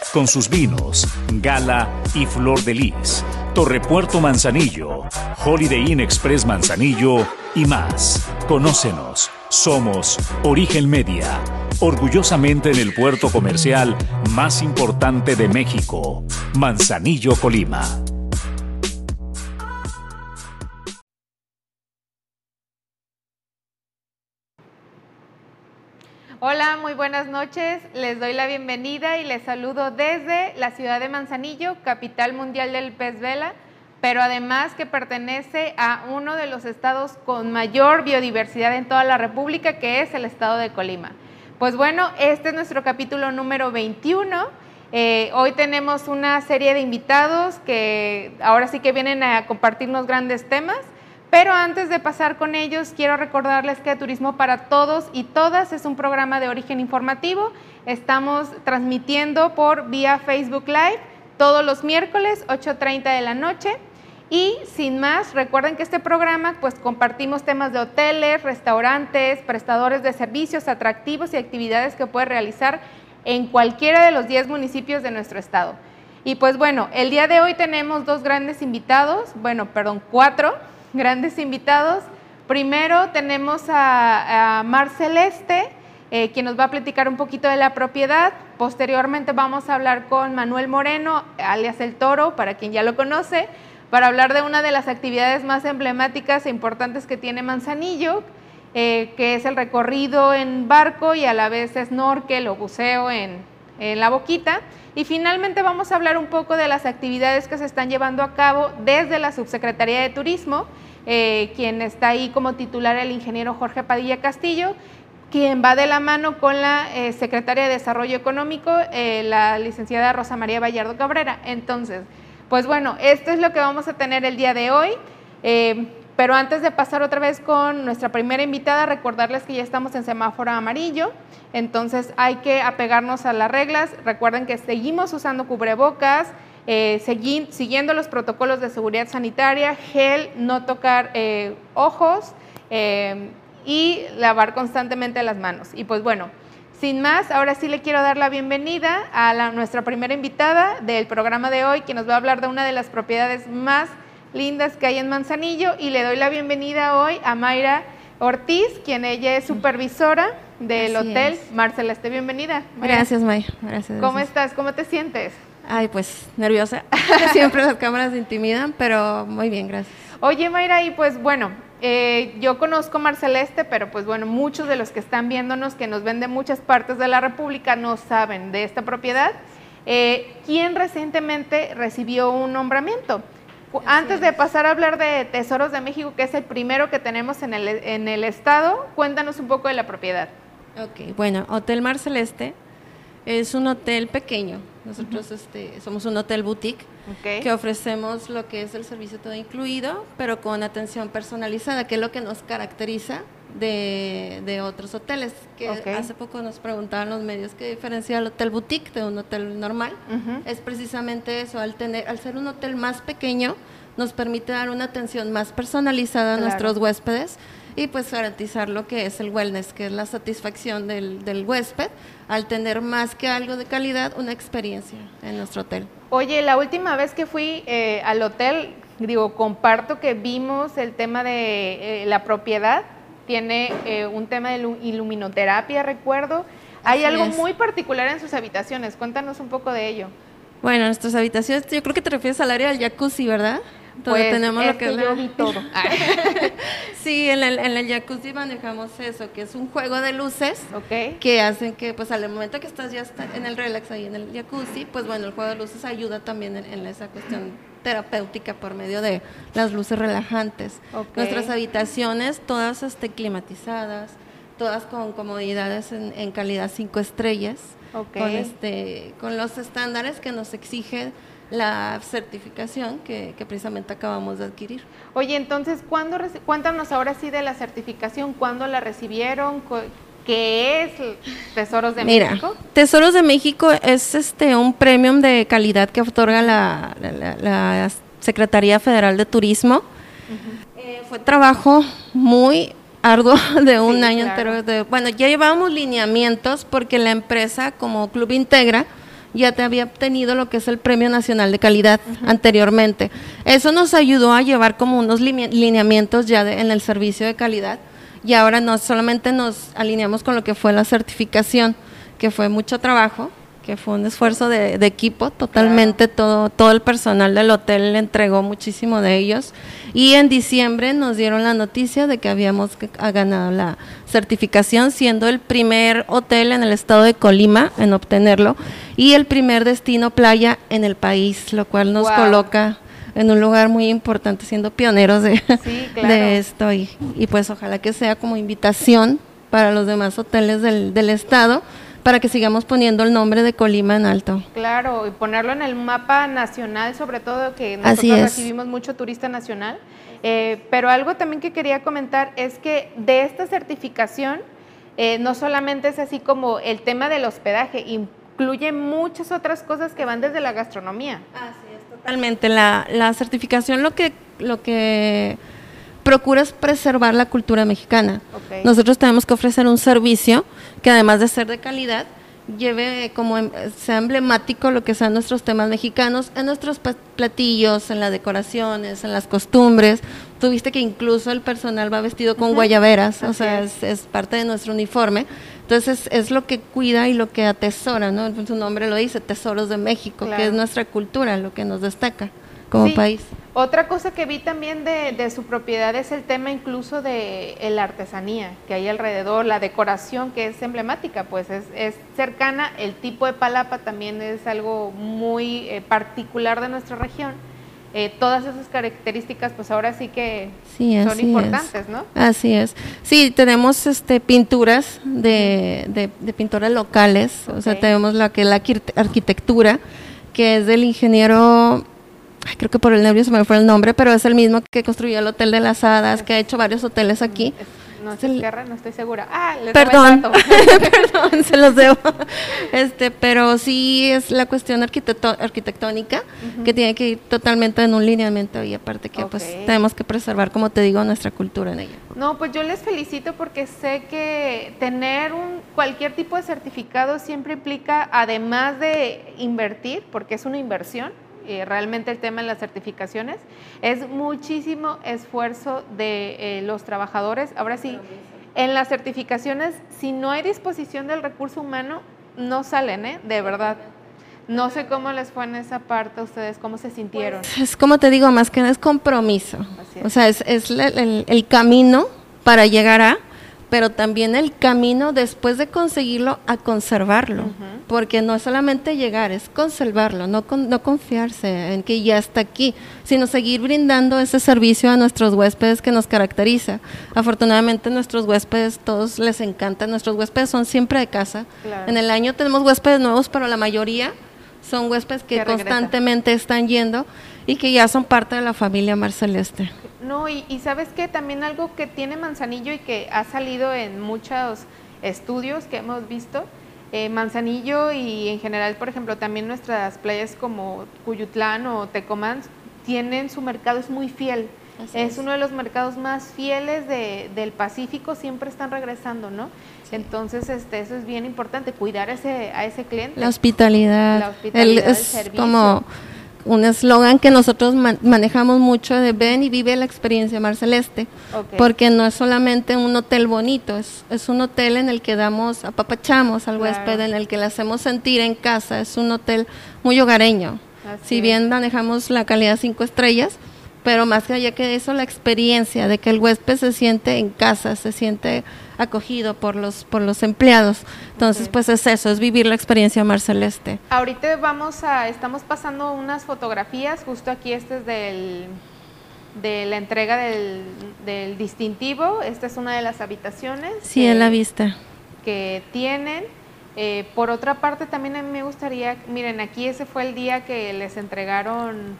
con sus vinos, Gala y Flor de Lis, Torrepuerto Manzanillo, Holiday Inn Express Manzanillo y más. Conócenos. Somos Origen Media orgullosamente en el puerto comercial más importante de México, Manzanillo, Colima. Hola, muy buenas noches. Les doy la bienvenida y les saludo desde la ciudad de Manzanillo, capital mundial del pez vela, pero además que pertenece a uno de los estados con mayor biodiversidad en toda la República, que es el estado de Colima. Pues bueno, este es nuestro capítulo número 21. Eh, hoy tenemos una serie de invitados que ahora sí que vienen a compartirnos grandes temas, pero antes de pasar con ellos, quiero recordarles que Turismo para Todos y Todas es un programa de origen informativo. Estamos transmitiendo por vía Facebook Live todos los miércoles, 8.30 de la noche. Y sin más, recuerden que este programa pues compartimos temas de hoteles, restaurantes, prestadores de servicios, atractivos y actividades que puede realizar en cualquiera de los 10 municipios de nuestro estado. Y pues bueno, el día de hoy tenemos dos grandes invitados, bueno, perdón, cuatro grandes invitados. Primero tenemos a, Mar Celeste, eh, quien nos va a platicar un poquito de la propiedad. Posteriormente vamos a hablar con Manuel Moreno, alias El Toro, para quien ya lo conoce para hablar de una de las actividades más emblemáticas e importantes que tiene Manzanillo, eh, que es el recorrido en barco y a la vez snorkel o buceo en, en la boquita. Y finalmente vamos a hablar un poco de las actividades que se están llevando a cabo desde la Subsecretaría de Turismo, eh, quien está ahí como titular el ingeniero Jorge Padilla Castillo, quien va de la mano con la eh, secretaria de Desarrollo Económico, eh, la licenciada Rosa María Vallardo Cabrera. Entonces, pues bueno, esto es lo que vamos a tener el día de hoy. Pero antes de pasar otra vez con nuestra primera invitada, recordarles que ya estamos en semáforo amarillo. Entonces hay que apegarnos a las reglas. Recuerden que seguimos usando cubrebocas, eh, siguiendo los protocolos de seguridad sanitaria, gel, no tocar eh, ojos eh, y lavar constantemente las manos. Y pues bueno, sin más, ahora sí le quiero dar la bienvenida a nuestra primera invitada del programa de hoy, que nos va a hablar de una de las propiedades más lindas que hay en Manzanillo y le doy la bienvenida hoy a Mayra Ortiz, quien ella es supervisora del hotel. Marcela, esté bienvenida. Gracias, May. Gracias. ¿Cómo estás? ¿Cómo te sientes? Ay, pues nerviosa. Siempre las cámaras intimidan, pero muy bien, gracias. Oye, Mayra, y pues bueno, eh, yo conozco Marceleste, pero pues bueno, muchos de los que están viéndonos, que nos ven de muchas partes de la República, no saben de esta propiedad. Eh, ¿Quién recientemente recibió un nombramiento? Antes de pasar a hablar de Tesoros de México, que es el primero que tenemos en el, en el estado, cuéntanos un poco de la propiedad. Ok, bueno, Hotel Mar Celeste es un hotel pequeño. Nosotros este, somos un hotel boutique que ofrecemos lo que es el servicio todo incluido, pero con atención personalizada, que es lo que nos caracteriza de, otros hoteles. Que hace poco nos preguntaban los medios qué diferencia el hotel boutique de un hotel normal. Es precisamente eso, al, tener, al ser un hotel más pequeño, nos permite dar una atención más personalizada a nuestros huéspedes y pues garantizar lo que es el wellness, que es la satisfacción del, del huésped al tener más que algo de calidad, una experiencia en nuestro hotel. Oye, la última vez que fui eh, al hotel, digo, comparto que vimos el tema de eh, la propiedad, tiene eh, un tema de iluminoterapia, recuerdo. Hay algo muy particular en sus habitaciones, cuéntanos un poco de ello. Bueno, nuestras habitaciones, yo creo que te refieres al área del jacuzzi, ¿verdad? pues tenemos lo que, yo vi todo. sí, en el, en el jacuzzi manejamos eso, que es un juego de luces que hacen que, pues al momento que estás ya en el relax ahí en el jacuzzi, pues bueno, el juego de luces ayuda también en, esa cuestión terapéutica por medio de las luces relajantes. Nuestras habitaciones, todas este, climatizadas, todas con comodidades en, en calidad cinco estrellas, con, este, con los estándares que nos exige la certificación que, precisamente acabamos de adquirir. Oye, entonces, ¿cuándo, cuéntanos ahora sí de la certificación, ¿cuándo la recibieron? ¿Qué es Tesoros de Mira, México? Tesoros de México es este un premium de calidad que otorga la, Secretaría Federal de Turismo. Eh, fue trabajo muy arduo de un año entero. bueno, ya llevábamos lineamientos porque la empresa como Club Integra ya te había obtenido lo que es el Premio Nacional de Calidad anteriormente. Eso nos ayudó a llevar como unos lineamientos ya en el servicio de calidad y ahora no solamente nos alineamos con lo que fue la certificación, que fue mucho trabajo, que fue un esfuerzo de, equipo, totalmente todo, todo el personal del hotel le entregó muchísimo de ellos. Y en diciembre nos dieron la noticia de que habíamos ganado la certificación, siendo el primer hotel en el estado de Colima en obtenerlo y el primer destino playa en el país, lo cual nos coloca en un lugar muy importante, siendo pioneros de, de esto. Y, y, pues ojalá que sea como invitación para los demás hoteles del, del estado para que sigamos poniendo el nombre de Colima en alto. Claro, y ponerlo en el mapa nacional, sobre todo que nosotros recibimos mucho turista nacional. Eh, pero algo también que quería comentar es que de esta certificación eh, no solamente es así como el tema del hospedaje, incluye muchas otras cosas que van desde la gastronomía. Así es, totalmente. La, la certificación lo que, lo que procura es preservar la cultura mexicana. Nosotros tenemos que ofrecer un servicio que además de ser de calidad, lleve como em, sea emblemático lo que sean nuestros temas mexicanos en nuestros platillos, en las decoraciones, en las costumbres. Tuviste que incluso el personal va vestido con guayaberas, o sea, es. parte de nuestro uniforme. Entonces es lo que cuida y lo que atesora, ¿no? Su nombre lo dice, Tesoros de México, que es nuestra cultura, lo que nos destaca como país. Otra cosa que vi también de, su propiedad es el tema incluso de la artesanía que hay alrededor, la decoración que es emblemática, pues es, cercana, el tipo de palapa también es algo muy eh, particular de nuestra región. Eh, todas esas características, pues ahora sí que son importantes, ¿no? Así es. Sí, tenemos este pinturas de, de, pintoras locales, o sea, tenemos la que la arquitectura, que es del ingeniero creo que por el nervio se me fue el nombre, pero es el mismo que construyó el Hotel de las Hadas, que ha hecho varios hoteles aquí. No sé no estoy segura. Ah, perdón, perdón, se los debo. Este, pero sí es la cuestión arquitectónica que tiene que ir totalmente en un lineamiento y aparte que pues tenemos que preservar, como te digo, nuestra cultura en ella. No, pues yo les felicito porque sé que tener un cualquier tipo de certificado siempre implica, además de invertir, porque es una inversión, eh, realmente el tema de las certificaciones, es muchísimo esfuerzo de eh, los trabajadores. Ahora sí, en las certificaciones, si no hay disposición del recurso humano, no salen, ¿eh? De verdad. No sé cómo les fue en esa parte a ustedes, cómo se sintieron. Pues, es como te digo, más que nada es compromiso. O sea, es, el camino para llegar a pero también el camino después de conseguirlo a conservarlo, porque no es solamente llegar, es conservarlo, no, no confiarse en que ya está aquí, sino seguir brindando ese servicio a nuestros huéspedes que nos caracteriza. Afortunadamente nuestros huéspedes, todos les encanta, nuestros huéspedes son siempre de casa. En el año tenemos huéspedes nuevos, pero la mayoría son huéspedes que, constantemente están yendo y que ya son parte de la familia Marceleste. No, y, sabes que también algo que tiene Manzanillo y que ha salido en muchos estudios que hemos visto, eh, Manzanillo y en general, por ejemplo, también nuestras playas como Cuyutlán o Tecomán tienen su mercado, es muy fiel. Es, uno de los mercados más fieles del Pacífico, siempre están regresando, ¿no? Entonces, este, eso es bien importante, cuidar ese, a ese cliente. La hospitalidad. La hospitalidad, el, es como un eslogan que nosotros manejamos mucho de ven y vive la experiencia Mar Celeste, porque no es solamente un hotel bonito, es, es, un hotel en el que damos, apapachamos al huésped, en el que le hacemos sentir en casa, es un hotel muy hogareño. si bien manejamos la calidad cinco estrellas, pero más que allá que eso, la experiencia de que el huésped se siente en casa, se siente acogido por los, por los empleados. Entonces, pues es eso, es vivir la experiencia Mar Celeste. Ahorita vamos a, estamos pasando unas fotografías, justo aquí este es del, de la entrega del, del distintivo, esta es una de las habitaciones. Sí, en la vista. Que tienen. Eh, por otra parte, también a mí me gustaría, miren, aquí ese fue el día que les entregaron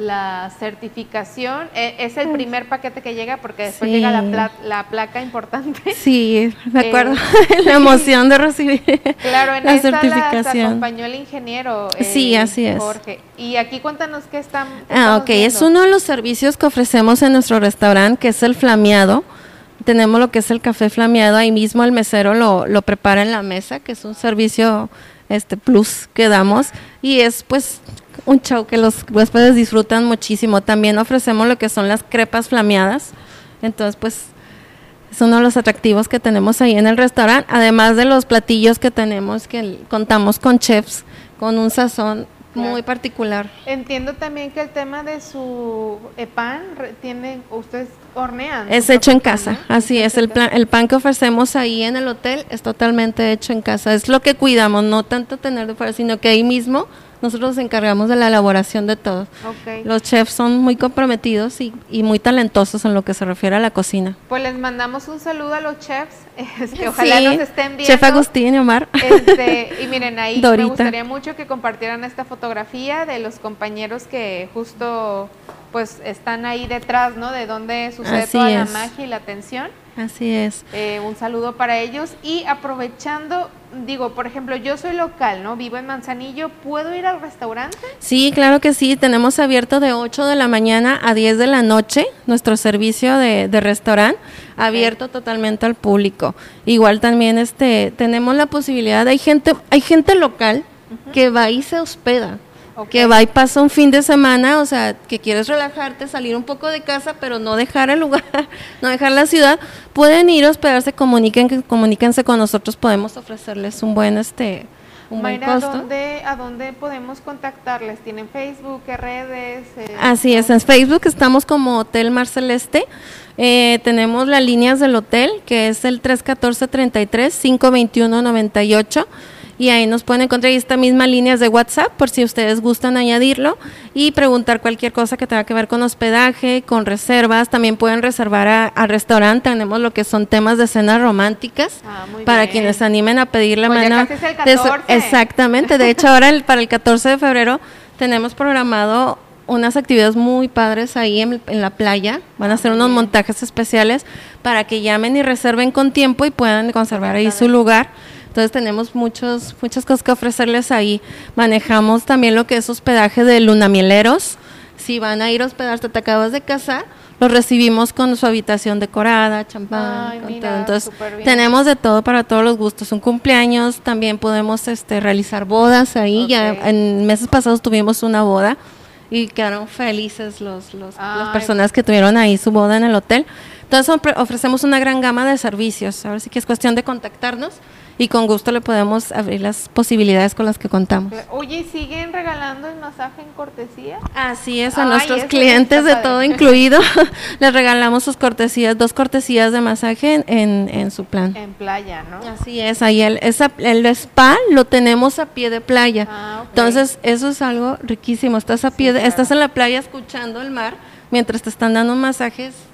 la certificación e, es el primer paquete que llega porque después llega la, la, placa importante. Sí, de acuerdo. la emoción de recibir claro, en la certificación. acompañó el ingeniero. sí, así es. Jorge. Y aquí cuéntanos qué están. ah, ok. Es uno de los servicios que ofrecemos en nuestro restaurante, que es el flameado. Tenemos lo que es el café flameado. Ahí mismo el mesero lo, lo prepara en la mesa, que es un servicio este plus que damos y es pues un show que los huéspedes disfrutan muchísimo. También ofrecemos lo que son las crepas flameadas. Entonces, pues es uno de los atractivos que tenemos ahí en el restaurante, además de los platillos que tenemos que contamos con chefs con un sazón muy particular. Entiendo también que el tema de su eh, pan tiene ustedes hornean. Es hecho en casa, así es. El, plan, el pan que ofrecemos ahí en el hotel es totalmente hecho en casa. Es lo que cuidamos, no tanto tener de fuera, sino que ahí mismo nosotros nos encargamos de la elaboración de todo. Los chefs son muy comprometidos y, y, muy talentosos en lo que se refiere a la cocina. Pues les mandamos un saludo a los chefs, que ojalá nos estén viendo. Chef Agustín y Omar. Este, y miren, ahí me gustaría mucho que compartieran esta fotografía de los compañeros que justo pues están ahí detrás, ¿no? De dónde sucede toda la magia y la atención. Así es. Eh, un saludo para ellos y aprovechando, digo, por ejemplo, yo soy local, ¿no? Vivo en Manzanillo, ¿puedo ir al restaurante? Sí, claro que sí, tenemos abierto de 8 de la mañana a 10 de la noche nuestro servicio de, de restaurante, abierto totalmente al público. Igual también este tenemos la posibilidad, hay gente, hay gente local que va y se hospeda que va y pasa un fin de semana, o sea, que quieres relajarte, salir un poco de casa, pero no dejar el lugar, no dejar la ciudad, pueden ir a hospedarse, comuniquen, comuníquense con nosotros, podemos ofrecerles un buen este un buen costo. ¿dónde, ¿a dónde podemos contactarles? ¿Tienen Facebook, redes? Eh, Así es, en Facebook estamos como Hotel Mar Celeste. Eh, tenemos las líneas del hotel, que es el 314-33-521-98 y ahí nos pueden encontrar esta misma líneas de WhatsApp por si ustedes gustan añadirlo y preguntar cualquier cosa que tenga que ver con hospedaje, con reservas. También pueden reservar al restaurante. Tenemos lo que son temas de cenas románticas ah, para quienes animen a pedir la pues mano. exactamente. De hecho, ahora para el 14 de febrero tenemos programado unas actividades muy padres ahí en, la playa. Van a hacer unos montajes especiales para que llamen y reserven con tiempo y puedan conservar ahí su lugar. Entonces tenemos muchos, muchas cosas que ofrecerles ahí. Manejamos también lo que es hospedaje de lunamieleros. Si van a ir a hospedarse, te acabas de casar, los recibimos con su habitación decorada, champán, con todo. Entonces tenemos de todo para todos los gustos. Un cumpleaños, también podemos este, realizar bodas ahí. Ya en meses pasados tuvimos una boda y quedaron felices los, los las personas que tuvieron ahí su boda en el hotel. Entonces ofrecemos una gran gama de servicios. Ahora sí que es cuestión de contactarnos y con gusto le podemos abrir las posibilidades con las que contamos. Oye, ¿siguen regalando el masaje en cortesía? Así es, a nuestros clientes de todo incluido les regalamos sus cortesías, dos cortesías de masaje en, en, su plan. En playa, ¿no? Así es, ahí el, el spa lo tenemos a pie de playa. Ah, Entonces, eso es algo riquísimo. Estás a pie, estás en la playa escuchando el mar mientras te están dando masajes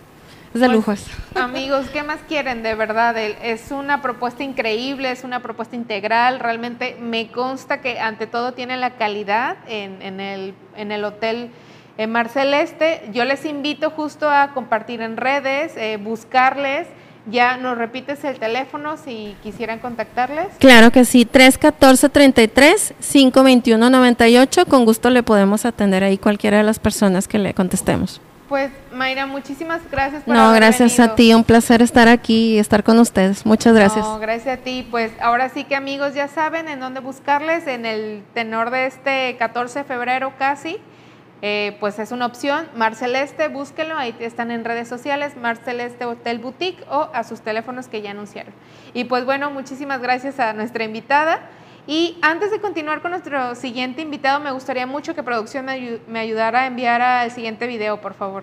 de pues, lujos. Amigos, ¿qué más quieren? De verdad, es una propuesta increíble, es una propuesta integral. Realmente me consta que ante todo tiene la calidad en, el, en el hotel en Mar Celeste. Yo les invito justo a compartir en redes, eh, buscarles. Ya nos repites el teléfono si quisieran contactarles. Claro que sí, 314-33-521-98. Con gusto le podemos atender ahí cualquiera de las personas que le contestemos. Pues Mayra, muchísimas gracias por No, gracias a ti, un placer estar aquí y estar con ustedes. Muchas gracias. No, gracias a ti. Pues ahora sí que amigos ya saben en dónde buscarles en el tenor de este 14 de febrero casi. Eh, pues es una opción, Mar Celeste, búsquenlo, ahí están en redes sociales, Mar Celeste Hotel Boutique o a sus teléfonos que ya anunciaron. Y pues bueno, muchísimas gracias a nuestra invitada. Y antes de continuar con nuestro siguiente invitado, me gustaría mucho que producción me, ayudara a enviar al siguiente video, por favor.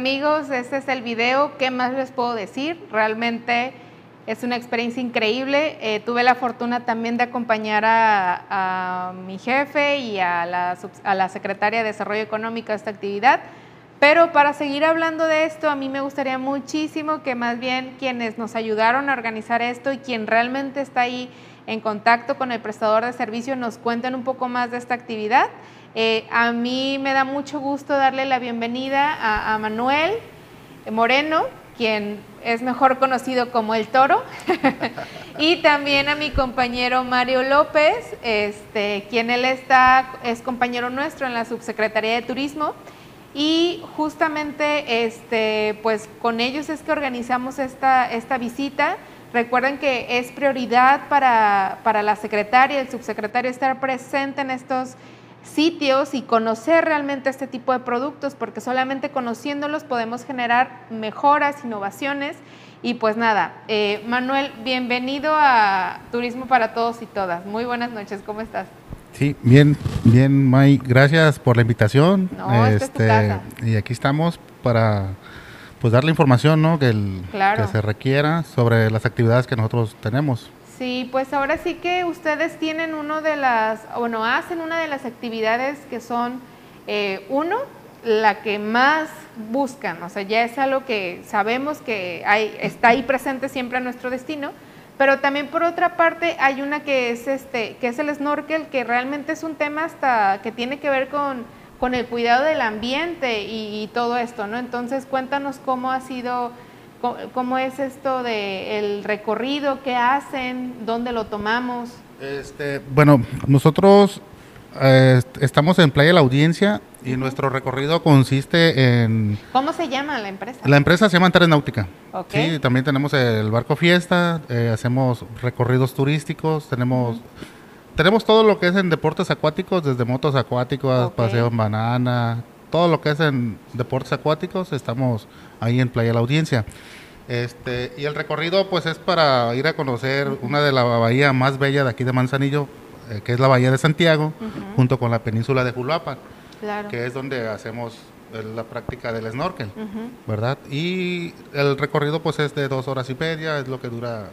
Amigos, este es el video. ¿Qué más les puedo decir? Realmente es una experiencia increíble. Eh, tuve la fortuna también de acompañar a, mi jefe y a la, a la, secretaria de Desarrollo Económico a esta actividad. Pero para seguir hablando de esto, a mí me gustaría muchísimo que más bien quienes nos ayudaron a organizar esto y quien realmente está ahí en contacto con el prestador de servicio nos cuenten un poco más de esta actividad. Eh, a mí me da mucho gusto darle la bienvenida a, Manuel Moreno, quien es mejor conocido como el Toro, y también a mi compañero Mario López, este, quien él está, es compañero nuestro en la Subsecretaría de Turismo. Y justamente este, pues con ellos es que organizamos esta, esta visita. Recuerden que es prioridad para, para la secretaria, el subsecretario estar presente en estos sitios y conocer realmente este tipo de productos, porque solamente conociéndolos podemos generar mejoras, innovaciones. Y pues nada, eh, Manuel, bienvenido a Turismo para Todos y Todas. Muy buenas noches, ¿cómo estás? Sí, bien, bien, May, gracias por la invitación. No, este, Y aquí estamos para pues dar la información ¿no? que, que se requiera sobre las actividades que nosotros tenemos. Sí, pues ahora sí que ustedes tienen uno de las, bueno, hacen una de las actividades que son, eh, uno, la que más buscan, o sea, ya es algo que sabemos que hay, está ahí presente siempre a nuestro destino, pero también por otra parte hay una que es este, que es el snorkel, que realmente es un tema hasta que tiene que ver con, con el cuidado del ambiente y, y todo esto, ¿no? Entonces cuéntanos cómo ha sido ¿Cómo, es esto de el recorrido? ¿Qué hacen? ¿Dónde lo tomamos? Este, bueno, nosotros eh, estamos en Playa La Audiencia y nuestro recorrido consiste en... ¿Cómo se llama la empresa? La empresa se llama Antares Náutica. Sí, también tenemos el barco fiesta, eh, hacemos recorridos turísticos, tenemos... Tenemos todo lo que es en deportes acuáticos, desde motos acuáticos, paseo en banana, todo lo que es en deportes acuáticos, estamos ahí en Playa La Audiencia. Este, y el recorrido pues es para ir a conocer una de las bahías más bellas de aquí de Manzanillo, eh, que es la Bahía de Santiago, junto con la península de Juluapa, que es donde hacemos la práctica del snorkel, ¿verdad? Y el recorrido pues es de dos horas y media, es lo que dura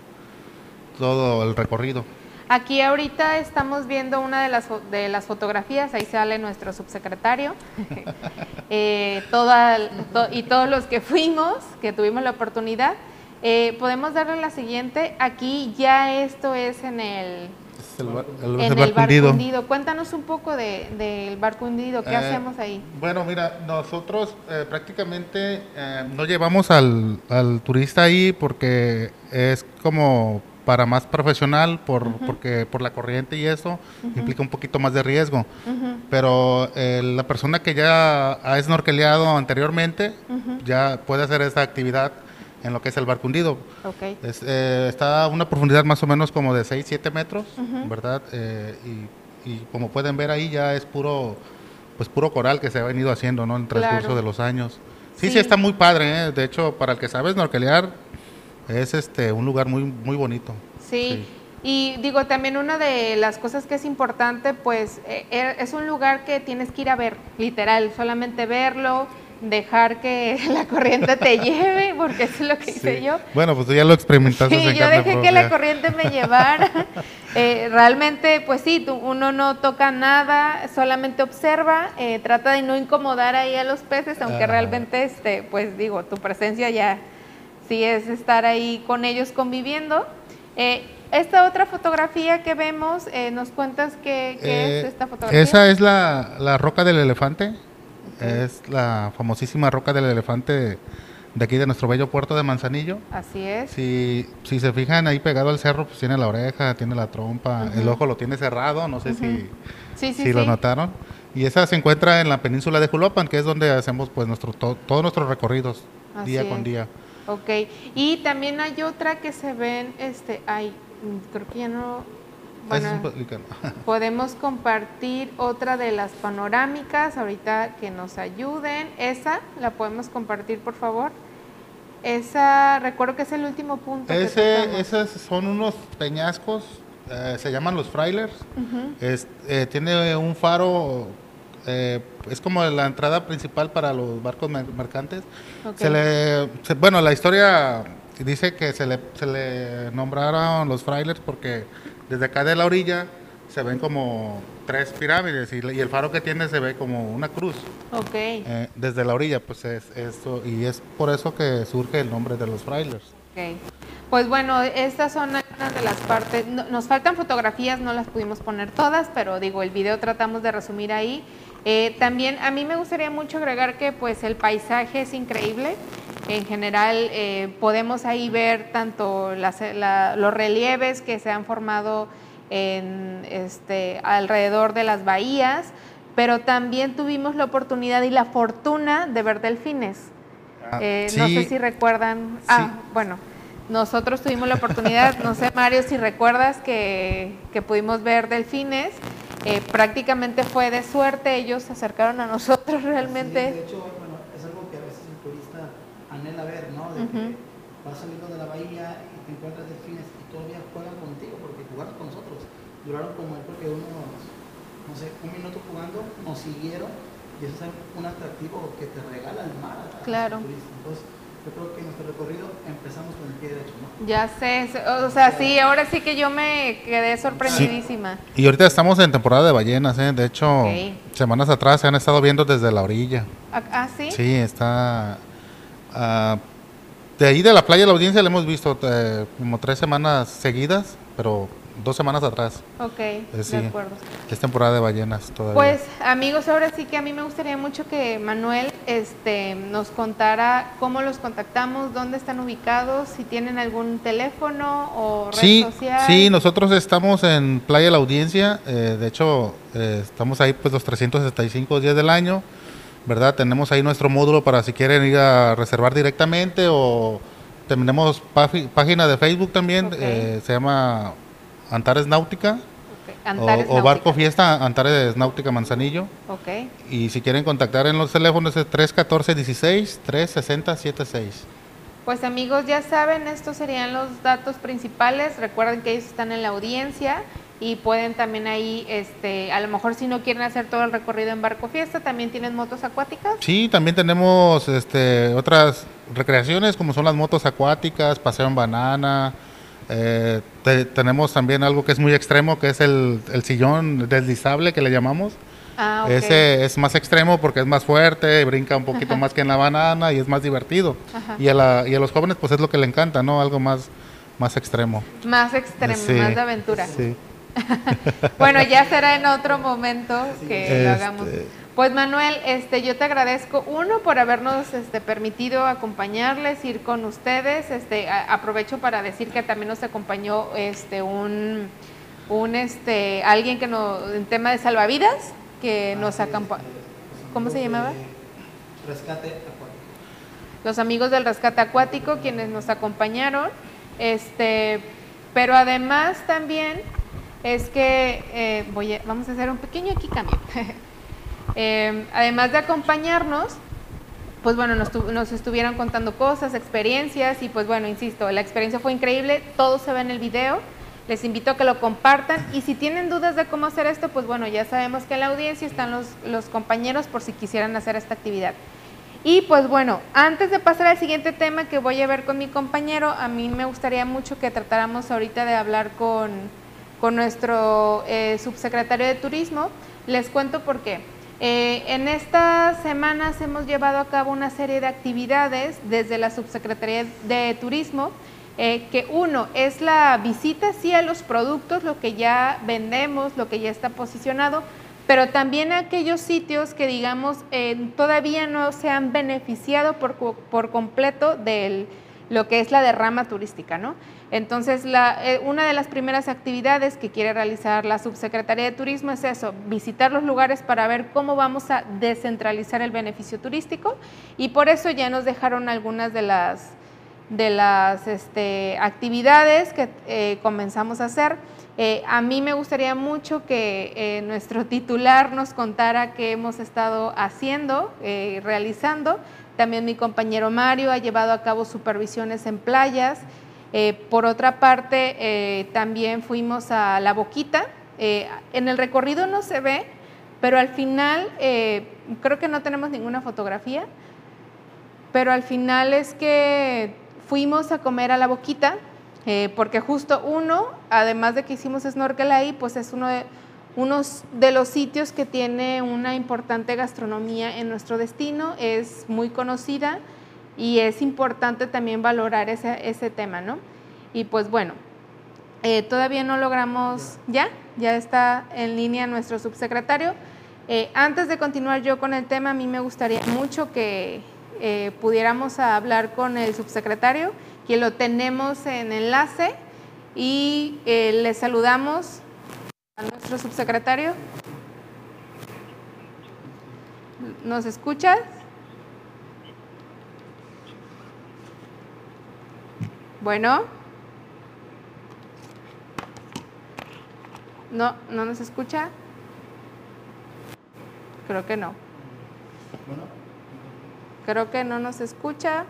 todo el recorrido. Aquí ahorita estamos viendo una de las, de las fotografías, ahí sale nuestro subsecretario, eh, toda, y todos los que fuimos, que tuvimos la oportunidad. Eh, podemos darle la siguiente, aquí ya esto es en el, el, en el barco, hundido. Cuéntanos un poco del de, barco hundido, ¿qué eh, hacemos ahí? Bueno, mira, nosotros prácticamente no llevamos al, al turista ahí porque es como para más profesional por, porque por la corriente y eso implica un poquito más de riesgo. Pero eh, la persona que ya ha snorkeleado anteriormente ya puede hacer esta actividad en lo que es el barco hundido. Eh, está a una profundidad más o menos como de 6, 7 metros, ¿verdad? Eh, y, como pueden ver ahí ya es puro pues puro coral que se ha venido haciendo ¿no? en el transcurso de los años. Sí, sí, está muy padre. De hecho, para el que sabe snorkelear, es este un lugar muy muy bonito. Sí. Y digo, también una de las cosas que es importante, pues eh, eh, es un lugar que tienes que ir a ver, literal, solamente verlo, dejar que la corriente te lleve, porque eso es lo que hice yo. Bueno, pues tú ya lo experimentaste. Sí, yo dejé que la corriente me llevara. Eh, realmente, pues sí, uno no toca nada, solamente observa, trata de no incomodar ahí a los peces, aunque realmente, este, pues digo, tu presencia ya sí es estar ahí con ellos conviviendo. Eh, esta otra fotografía que vemos, eh, ¿nos cuentas qué, es eh, esta fotografía? Esa es la, roca del elefante, es la famosísima roca del elefante de aquí de nuestro bello puerto de Manzanillo. Así es. Si, si se fijan ahí pegado al cerro, pues tiene la oreja, tiene la trompa, el ojo lo tiene cerrado, no sé si, si lo notaron. Y esa se encuentra en la península de Julopan, que es donde hacemos pues nuestro, todos nuestros recorridos día con día. Ok, y también hay otra que se ven, este, hay, creo que ya no, bueno, podemos compartir otra de las panorámicas ahorita que nos ayuden. Esa la podemos compartir, por favor. Esa, recuerdo que es el último punto. Ese, esos son unos peñascos, eh, se llaman los frailers. Eh, tiene un faro eh, es como la entrada principal para los barcos mercantes. Se le, bueno, la historia dice que se le, se le nombraron los frailers porque desde acá de la orilla se ven como tres pirámides y, el faro que tiene se ve como una cruz. Okay. Eh, desde la orilla, pues es esto y es por eso que surge el nombre de los frailers. Okay. Pues bueno, estas son algunas de las partes. nos faltan fotografías, no las pudimos poner todas, pero digo, el video tratamos de resumir ahí. Eh, también a mí me gustaría mucho agregar que pues el paisaje es increíble. En general eh, podemos ahí ver tanto los relieves que se han formado en, este, alrededor de las bahías, pero también tuvimos la oportunidad y la fortuna de ver delfines. Ah, eh, no sé si recuerdan. Ah, bueno, nosotros tuvimos la oportunidad, no sé Mario si recuerdas que, que pudimos ver delfines. Eh, prácticamente fue de suerte, ellos se acercaron a nosotros realmente. de hecho, bueno, es algo que a veces el turista anhela ver, ¿no? De que vas saliendo de la bahía y te encuentras delfines y todavía juegan contigo porque jugaron con nosotros. Duraron como creo que unos, no sé, un minuto jugando, nos siguieron y eso es un atractivo que te regala el mar. Claro. Entonces, yo creo que nuestro recorrido empezamos con el pie derecho, ¿no? Ya sé, o sea, sí, ahora sí que yo me quedé sorprendidísima. Y ahorita estamos en temporada de ballenas, ¿eh? De hecho, semanas atrás se han estado viendo desde la orilla. ¿Ah, ah sí? Sí, está... Uh, de ahí de la playa de la audiencia la hemos visto eh, como tres semanas seguidas, pero dos semanas atrás. Ok, eh, de acuerdo. Es temporada de ballenas todavía. Pues amigos, ahora sí que a mí me gustaría mucho que Manuel este, nos contara cómo los contactamos, dónde están ubicados, si tienen algún teléfono o red sí, social. Sí, nosotros estamos en Playa la Audiencia, eh, de hecho eh, estamos ahí pues los 365 días del año, ¿verdad? Tenemos ahí nuestro módulo para si quieren ir a reservar directamente o tenemos página de Facebook también, se llama Antares Náutica. o, Barco Fiesta Antares Náutica Manzanillo. Okay. Y si quieren contactar en los teléfonos es 314-16 360-76. Pues amigos, ya saben, estos serían los datos principales. Recuerden que ellos están en la audiencia y pueden también ahí, este, a lo mejor si no quieren hacer todo el recorrido en barco fiesta, también tienen motos acuáticas. Sí, también tenemos este, otras recreaciones como son las motos acuáticas, paseo en banana, eh, tenemos también algo que es muy extremo, que es el, sillón deslizable que le llamamos. Ah, Ese es más extremo porque es más fuerte, brinca un poquito más que en la banana y es más divertido. Y a, los jóvenes pues es lo que le encanta, ¿no? Algo más, más extremo. Más extremo, más de aventura. bueno, ya será en otro momento que lo hagamos. Pues Manuel, este, yo te agradezco uno por habernos este, permitido acompañarles, ir con ustedes. Este, aprovecho para decir que también nos acompañó este, un, un este, alguien que nos, en tema de salvavidas, que ah, nos acompañó. ¿Cómo se llamaba? Rescate acuático. Los amigos del rescate acuático, quienes nos acompañaron. Este, pero además también es que eh, voy a, vamos a hacer un pequeño aquí cambio. Eh, además de acompañarnos, pues bueno, nos, estuvieron contando cosas, experiencias y pues bueno, insisto, la experiencia fue increíble, todo se ve en el video, les invito a que lo compartan y si tienen dudas de cómo hacer esto, pues bueno, ya sabemos que en la audiencia están los, los compañeros por si quisieran hacer esta actividad. Y pues bueno, antes de pasar al siguiente tema que voy a ver con mi compañero, a mí me gustaría mucho que tratáramos ahorita de hablar con, con nuestro eh, subsecretario de Turismo. Les cuento por qué. Eh, en estas semanas hemos llevado a cabo una serie de actividades desde la Subsecretaría de Turismo, eh, que uno es la visita sí a los productos, lo que ya vendemos, lo que ya está posicionado, pero también a aquellos sitios que digamos eh, todavía no se han beneficiado por, por completo de lo que es la derrama turística, ¿no? Entonces, eh, una de las primeras actividades que quiere realizar la Subsecretaría de Turismo es eso, visitar los lugares para ver cómo vamos a descentralizar el beneficio turístico y por eso ya nos dejaron algunas de las, de las este, actividades que eh, comenzamos a hacer. Eh, a mí me gustaría mucho que nuestro titular nos contara qué hemos estado haciendo, realizando. También mi compañero Mario ha llevado a cabo supervisiones en playas. Eh, por otra parte, eh, también fuimos a La Boquita. Eh, en el recorrido no se ve, pero al final, creo que no tenemos ninguna fotografía, pero al final es que fuimos a comer a La Boquita, porque justo uno, además de que hicimos snorkel ahí, pues es uno de, unos de los sitios que tiene una importante gastronomía en nuestro destino, es muy conocida y es importante también valorar ese, ese tema, ¿no? Y pues bueno, eh, todavía no logramos, ya, ya está en línea nuestro subsecretario. Eh, antes de continuar yo con el tema, a mí me gustaría mucho que eh, pudiéramos hablar con el subsecretario, que lo tenemos en enlace y le saludamos a nuestro subsecretario. ¿Nos escuchas? Bueno. No, no nos escucha. Creo que no. Creo que no nos escucha.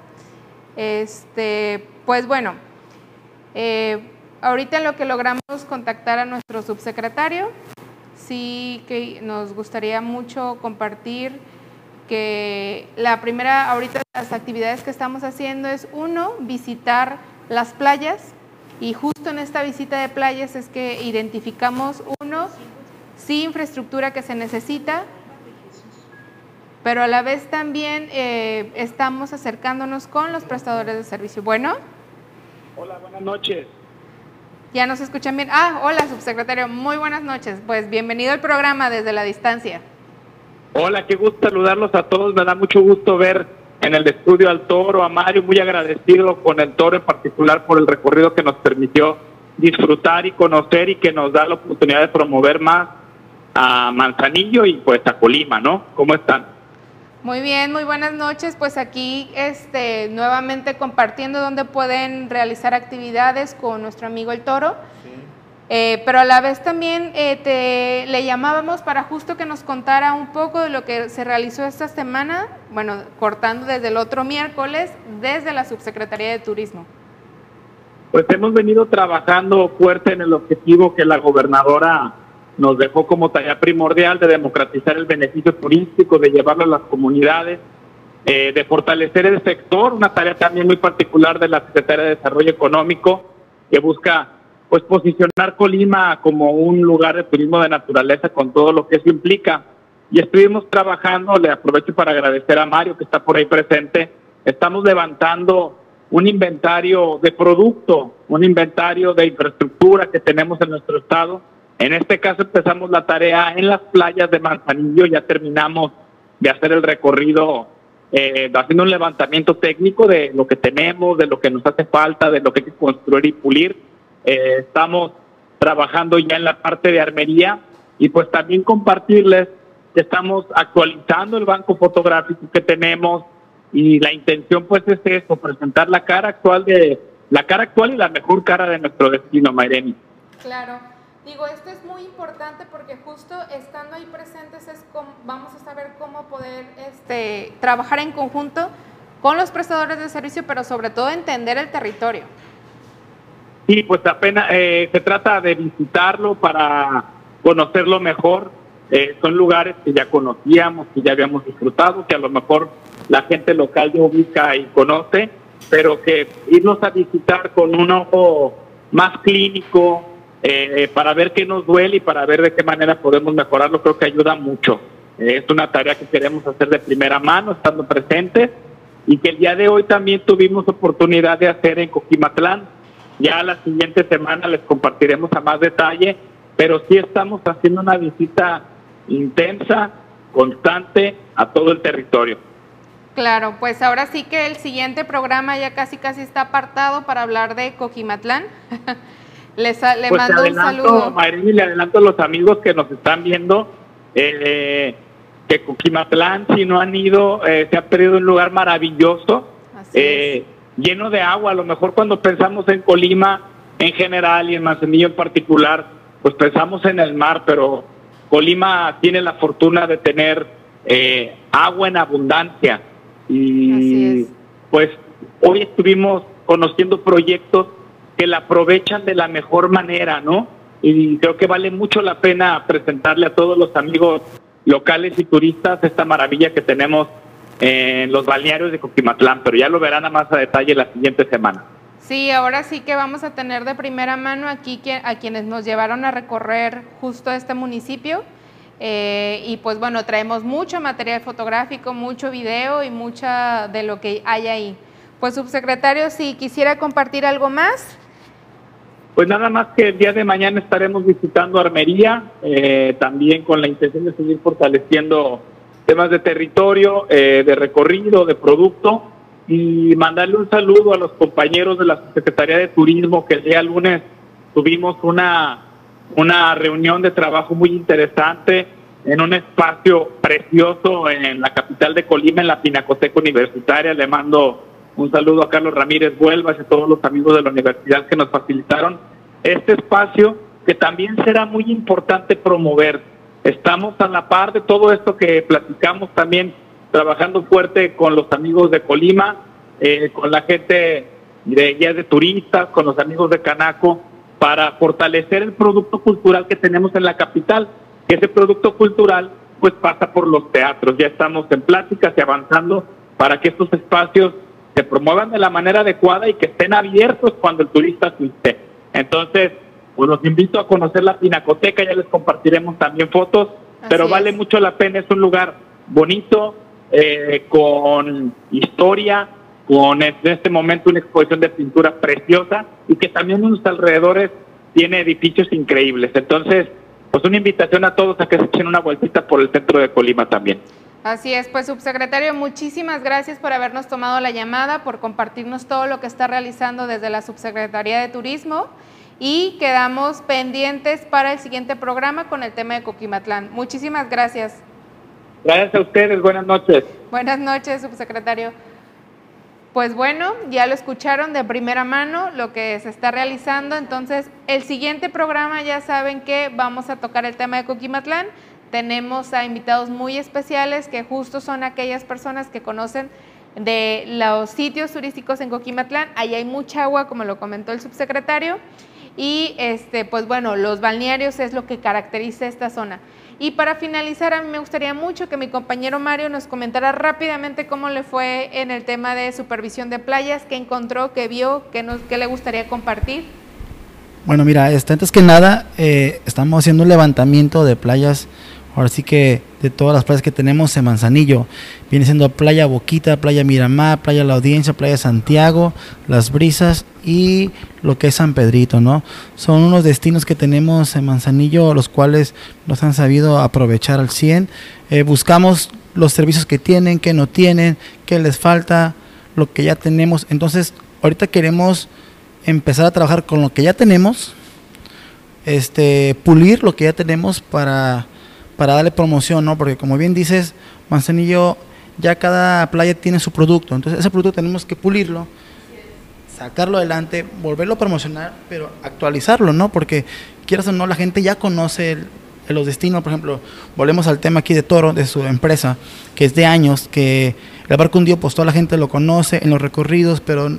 Este, pues bueno, eh, ahorita lo que logramos contactar a nuestro subsecretario, sí que nos gustaría mucho compartir que la primera, ahorita las actividades que estamos haciendo es uno, visitar las playas y justo en esta visita de playas es que identificamos uno, sí infraestructura que se necesita, pero a la vez también eh, estamos acercándonos con los prestadores de servicio. Bueno. Hola, buenas noches. Ya nos escuchan bien. Ah, hola, subsecretario. Muy buenas noches. Pues bienvenido al programa desde la distancia. Hola, qué gusto saludarlos a todos. Me da mucho gusto ver en el estudio al toro, a Mario, muy agradecido con el toro en particular por el recorrido que nos permitió disfrutar y conocer y que nos da la oportunidad de promover más a Manzanillo y pues a Colima, ¿no? ¿Cómo están? Muy bien, muy buenas noches. Pues aquí este, nuevamente compartiendo dónde pueden realizar actividades con nuestro amigo el toro. Eh, pero a la vez también eh, te, le llamábamos para justo que nos contara un poco de lo que se realizó esta semana, bueno, cortando desde el otro miércoles, desde la Subsecretaría de Turismo. Pues hemos venido trabajando fuerte en el objetivo que la gobernadora nos dejó como tarea primordial de democratizar el beneficio turístico, de llevarlo a las comunidades, eh, de fortalecer el sector, una tarea también muy particular de la Secretaría de Desarrollo Económico, que busca pues posicionar Colima como un lugar de turismo de naturaleza con todo lo que eso implica. Y estuvimos trabajando, le aprovecho para agradecer a Mario que está por ahí presente, estamos levantando un inventario de producto, un inventario de infraestructura que tenemos en nuestro estado. En este caso empezamos la tarea en las playas de Manzanillo, ya terminamos de hacer el recorrido eh, haciendo un levantamiento técnico de lo que tenemos, de lo que nos hace falta, de lo que hay que construir y pulir eh, estamos trabajando ya en la parte de armería y pues también compartirles que estamos actualizando el banco fotográfico que tenemos y la intención pues es eso, presentar la cara actual de la cara actual y la mejor cara de nuestro destino, Mayreni. Claro. Digo, esto es muy importante porque justo estando ahí presentes vamos a saber cómo poder este, trabajar en conjunto con los prestadores de servicio, pero sobre todo entender el territorio. Sí, pues apenas eh, se trata de visitarlo para conocerlo mejor. Eh, son lugares que ya conocíamos, que ya habíamos disfrutado, que a lo mejor la gente local ya ubica y conoce, pero que irnos a visitar con un ojo más clínico eh, para ver qué nos duele y para ver de qué manera podemos mejorarlo, creo que ayuda mucho. es una tarea que queremos hacer de primera mano, estando presentes, y que el día de hoy también tuvimos oportunidad de hacer en Coquimatlán ya la siguiente semana les compartiremos a más detalle, pero sí estamos haciendo una visita intensa, constante a todo el territorio. Claro, pues ahora sí que el siguiente programa ya casi casi está apartado para hablar de Coquimatlán. Les, le pues mando un saludo. Marín, le adelanto a los amigos que nos están viendo eh, que Coquimatlán, si no han ido, eh, se ha perdido un lugar maravilloso. Así eh, lleno de agua. A lo mejor cuando pensamos en Colima en general y en Manzanillo en particular, pues pensamos en el mar, pero Colima tiene la fortuna de tener eh, agua en abundancia. Y pues hoy estuvimos conociendo proyectos que la aprovechan de la mejor manera, ¿no? Y creo que vale mucho la pena presentarle a todos los amigos locales y turistas esta maravilla que tenemos en los balnearios de Coquimatlán, pero ya lo verán a más a detalle la siguiente semana. Sí, ahora sí que vamos a tener de primera mano aquí a quienes nos llevaron a recorrer justo este municipio. Eh, y pues bueno, traemos mucho material fotográfico, mucho video y mucha de lo que hay ahí. Pues subsecretario, si quisiera compartir algo más. Pues nada más que el día de mañana estaremos visitando Armería, eh, también con la intención de seguir fortaleciendo temas de territorio, eh, de recorrido, de producto y mandarle un saludo a los compañeros de la Secretaría de Turismo que el día lunes tuvimos una, una reunión de trabajo muy interesante en un espacio precioso en la capital de Colima, en la Pinacoteca Universitaria. Le mando un saludo a Carlos Ramírez Huelvas y a todos los amigos de la universidad que nos facilitaron este espacio que también será muy importante promover. Estamos a la par de todo esto que platicamos también, trabajando fuerte con los amigos de Colima, eh, con la gente de guías de turistas, con los amigos de Canaco, para fortalecer el producto cultural que tenemos en la capital ese producto cultural pues pasa por los teatros. Ya estamos en pláticas y avanzando para que estos espacios se promuevan de la manera adecuada y que estén abiertos cuando el turista asiste. Entonces, pues los invito a conocer la Pinacoteca, ya les compartiremos también fotos, pero vale mucho la pena, es un lugar bonito, eh, con historia, con en este momento una exposición de pintura preciosa y que también en sus alrededores tiene edificios increíbles. Entonces, pues una invitación a todos a que se echen una vueltita por el centro de Colima también. Así es, pues subsecretario, muchísimas gracias por habernos tomado la llamada, por compartirnos todo lo que está realizando desde la Subsecretaría de Turismo y quedamos pendientes para el siguiente programa con el tema de Coquimatlán. Muchísimas gracias. Gracias a ustedes, buenas noches. Buenas noches, subsecretario. Pues bueno, ya lo escucharon de primera mano lo que se está realizando. Entonces, el siguiente programa ya saben que vamos a tocar el tema de Coquimatlán. Tenemos a invitados muy especiales que justo son aquellas personas que conocen de los sitios turísticos en Coquimatlán. Ahí hay mucha agua, como lo comentó el subsecretario. Y este, pues bueno, los balnearios es lo que caracteriza esta zona. Y para finalizar, a mí me gustaría mucho que mi compañero Mario nos comentara rápidamente cómo le fue en el tema de supervisión de playas, qué encontró, qué vio, qué, nos, qué le gustaría compartir. Bueno, mira, este, antes que nada, eh, estamos haciendo un levantamiento de playas Ahora sí que de todas las playas que tenemos en Manzanillo, viene siendo Playa Boquita, Playa Miramar, Playa La Audiencia, Playa Santiago, Las Brisas y lo que es San Pedrito, ¿no? Son unos destinos que tenemos en Manzanillo, los cuales nos han sabido aprovechar al 100. Eh, buscamos los servicios que tienen, que no tienen, que les falta, lo que ya tenemos. Entonces, ahorita queremos empezar a trabajar con lo que ya tenemos, este, pulir lo que ya tenemos para para darle promoción, ¿no? Porque como bien dices, Manzanillo, ya cada playa tiene su producto, entonces ese producto tenemos que pulirlo, sacarlo adelante, volverlo a promocionar, pero actualizarlo, ¿no? Porque quieras o no, la gente ya conoce los destinos, por ejemplo, volvemos al tema aquí de Toro, de su empresa, que es de años, que el barco hundido, pues toda la gente lo conoce en los recorridos, pero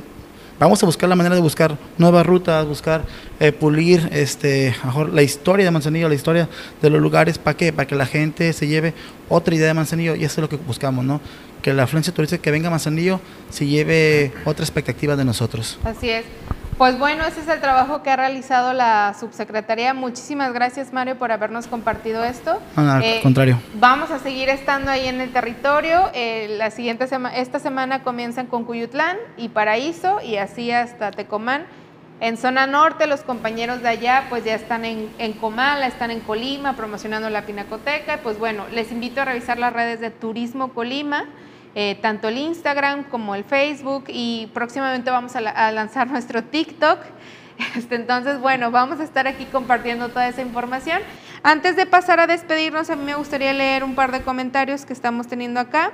vamos a buscar la manera de buscar nuevas rutas, buscar eh, pulir este, mejor la historia de Manzanillo, la historia de los lugares, ¿para qué? Para que la gente se lleve otra idea de Manzanillo y eso es lo que buscamos, ¿no? Que la afluencia turística que venga a Manzanillo se lleve otra expectativa de nosotros. Así es. Pues bueno, ese es el trabajo que ha realizado la subsecretaría. Muchísimas gracias, Mario, por habernos compartido esto. al eh, contrario. Vamos a seguir estando ahí en el territorio. Eh, la siguiente esta semana comienzan con Cuyutlán y Paraíso y así hasta Tecomán. En zona norte, los compañeros de allá pues ya están en, en Comala, están en Colima promocionando la Pinacoteca. Pues bueno, les invito a revisar las redes de Turismo Colima eh, tanto el Instagram como el Facebook y próximamente vamos a, lanzar nuestro TikTok. Este, entonces, bueno, vamos a estar aquí compartiendo toda esa información. Antes de pasar a despedirnos, a mí me gustaría leer un par de comentarios que estamos teniendo acá.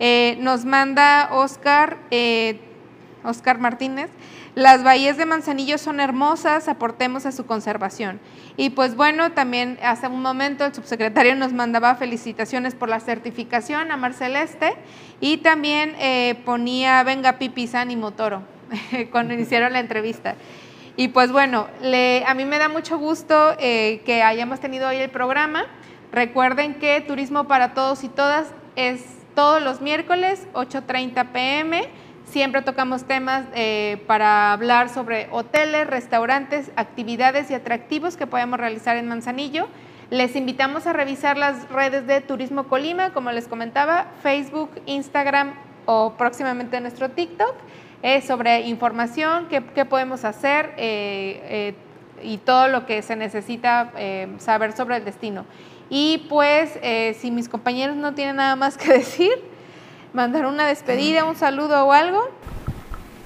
Eh, nos manda Oscar, eh, Oscar Martínez. Las bahías de Manzanillo son hermosas, aportemos a su conservación. Y pues bueno, también hace un momento el subsecretario nos mandaba felicitaciones por la certificación a Marceleste y también eh, ponía Venga Pipi San y Motoro cuando iniciaron la entrevista. Y pues bueno, a mí me da mucho gusto eh, que hayamos tenido hoy el programa. Recuerden que Turismo para Todos y Todas es todos los miércoles, 8.30 pm Siempre tocamos temas eh, para hablar sobre hoteles, restaurantes, actividades y atractivos que podemos realizar en Manzanillo. Les invitamos a revisar las redes de Turismo Colima, como les comentaba, Facebook, Instagram o próximamente nuestro TikTok, eh, sobre información, qué, podemos hacer, eh, y todo lo que se necesita eh, saber sobre el destino. Y pues, eh, si mis compañeros no tienen nada más que decir, mandar una despedida, un saludo o algo.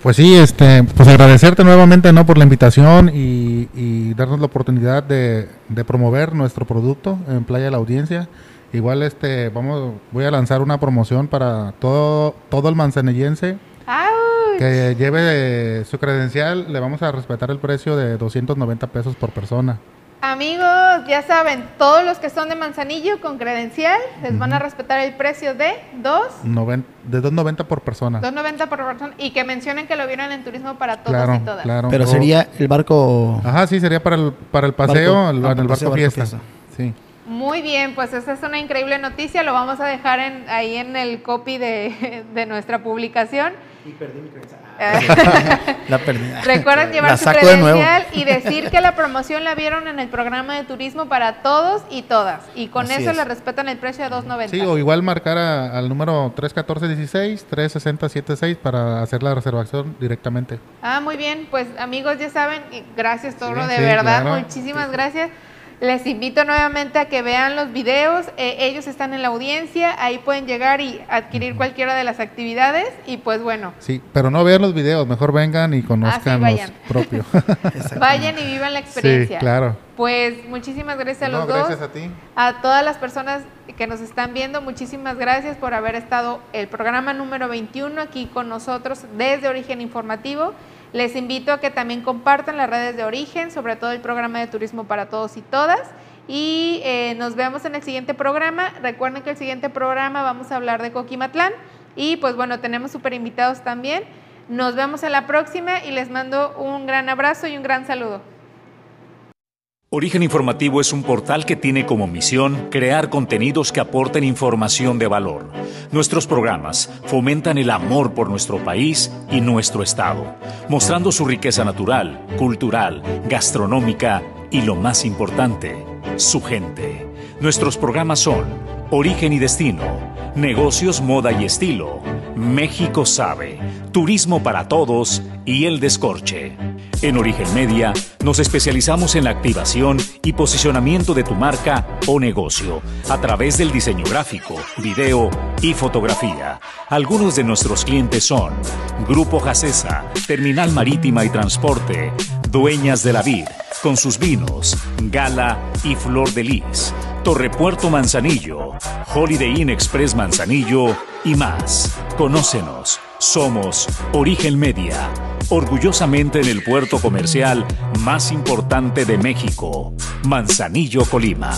Pues sí, este, pues agradecerte nuevamente ¿no? por la invitación y, darnos la oportunidad de, promover nuestro producto en Playa La Audiencia. Igual este, vamos, voy a lanzar una promoción para todo, todo el manzanillense que lleve su credencial. Le vamos a respetar el precio de 290 pesos por persona. Amigos, ya saben, todos los que son de Manzanillo con credencial les van a respetar el precio de 2 de 2.90 por persona. 2.90 por persona y que mencionen que lo vieron en turismo para todos y todas. Claro. Pero sería el barco Ajá, sí, sería para el para el paseo, en el barco, fiesta. Sí. Muy bien, pues esa es una increíble noticia, lo vamos a dejar en, ahí en el copy de, de nuestra publicación. Y perdí mi credencial. la perdí. Recuerden llevar su credencial y decir que la promoción la vieron en el programa de turismo para todos y todas. Y con eso le respetan el precio de 2.90. Sí, o igual marcar al número 31416, 36076 para hacer la reservación directamente. Ah, muy bien. Pues amigos, ya saben, gracias Toro, de verdad, muchísimas gracias. Les invito nuevamente a que vean los videos. Eh, ellos están en la audiencia, ahí pueden llegar y adquirir cualquiera de las actividades. Y pues bueno. Sí, pero no vean los videos, mejor vengan y conozcan ah, los propios. vayan y vivan la experiencia. Sí, claro. Pues muchísimas gracias a los dos. Gracias a ti. A todas las personas que nos están viendo, muchísimas gracias por haber estado el programa número 21 aquí con nosotros desde Origen Informativo. Les invito a que también compartan las redes de origen, sobre todo el programa de turismo para todos y todas. Y eh, nos vemos en el siguiente programa. Recuerden que el siguiente programa vamos a hablar de Coquimatlán. Y pues bueno, tenemos súper invitados también. Nos vemos en la próxima y les mando un gran abrazo y un gran saludo. Origen Informativo es un portal que tiene como misión crear contenidos que aporten información de valor. Nuestros programas fomentan el amor por nuestro país y nuestro Estado, mostrando su riqueza natural, cultural, gastronómica y lo más importante, su gente. Nuestros programas son Origen y Destino, Negocios, Moda y Estilo, México Sabe, Turismo para Todos y El Descorche. En Origen Media nos especializamos en la activación y posicionamiento de tu marca o negocio a través del diseño gráfico, video y fotografía. Algunos de nuestros clientes son Grupo Jacesa, Terminal Marítima y Transporte, Dueñas de la Vid, con sus vinos, Gala y Flor de Lis, Torrepuerto Manzanillo, Holiday Inn Express Manzanillo y más. Conócenos. Somos Origen Media, orgullosamente en el puerto comercial más importante de México, Manzanillo, Colima.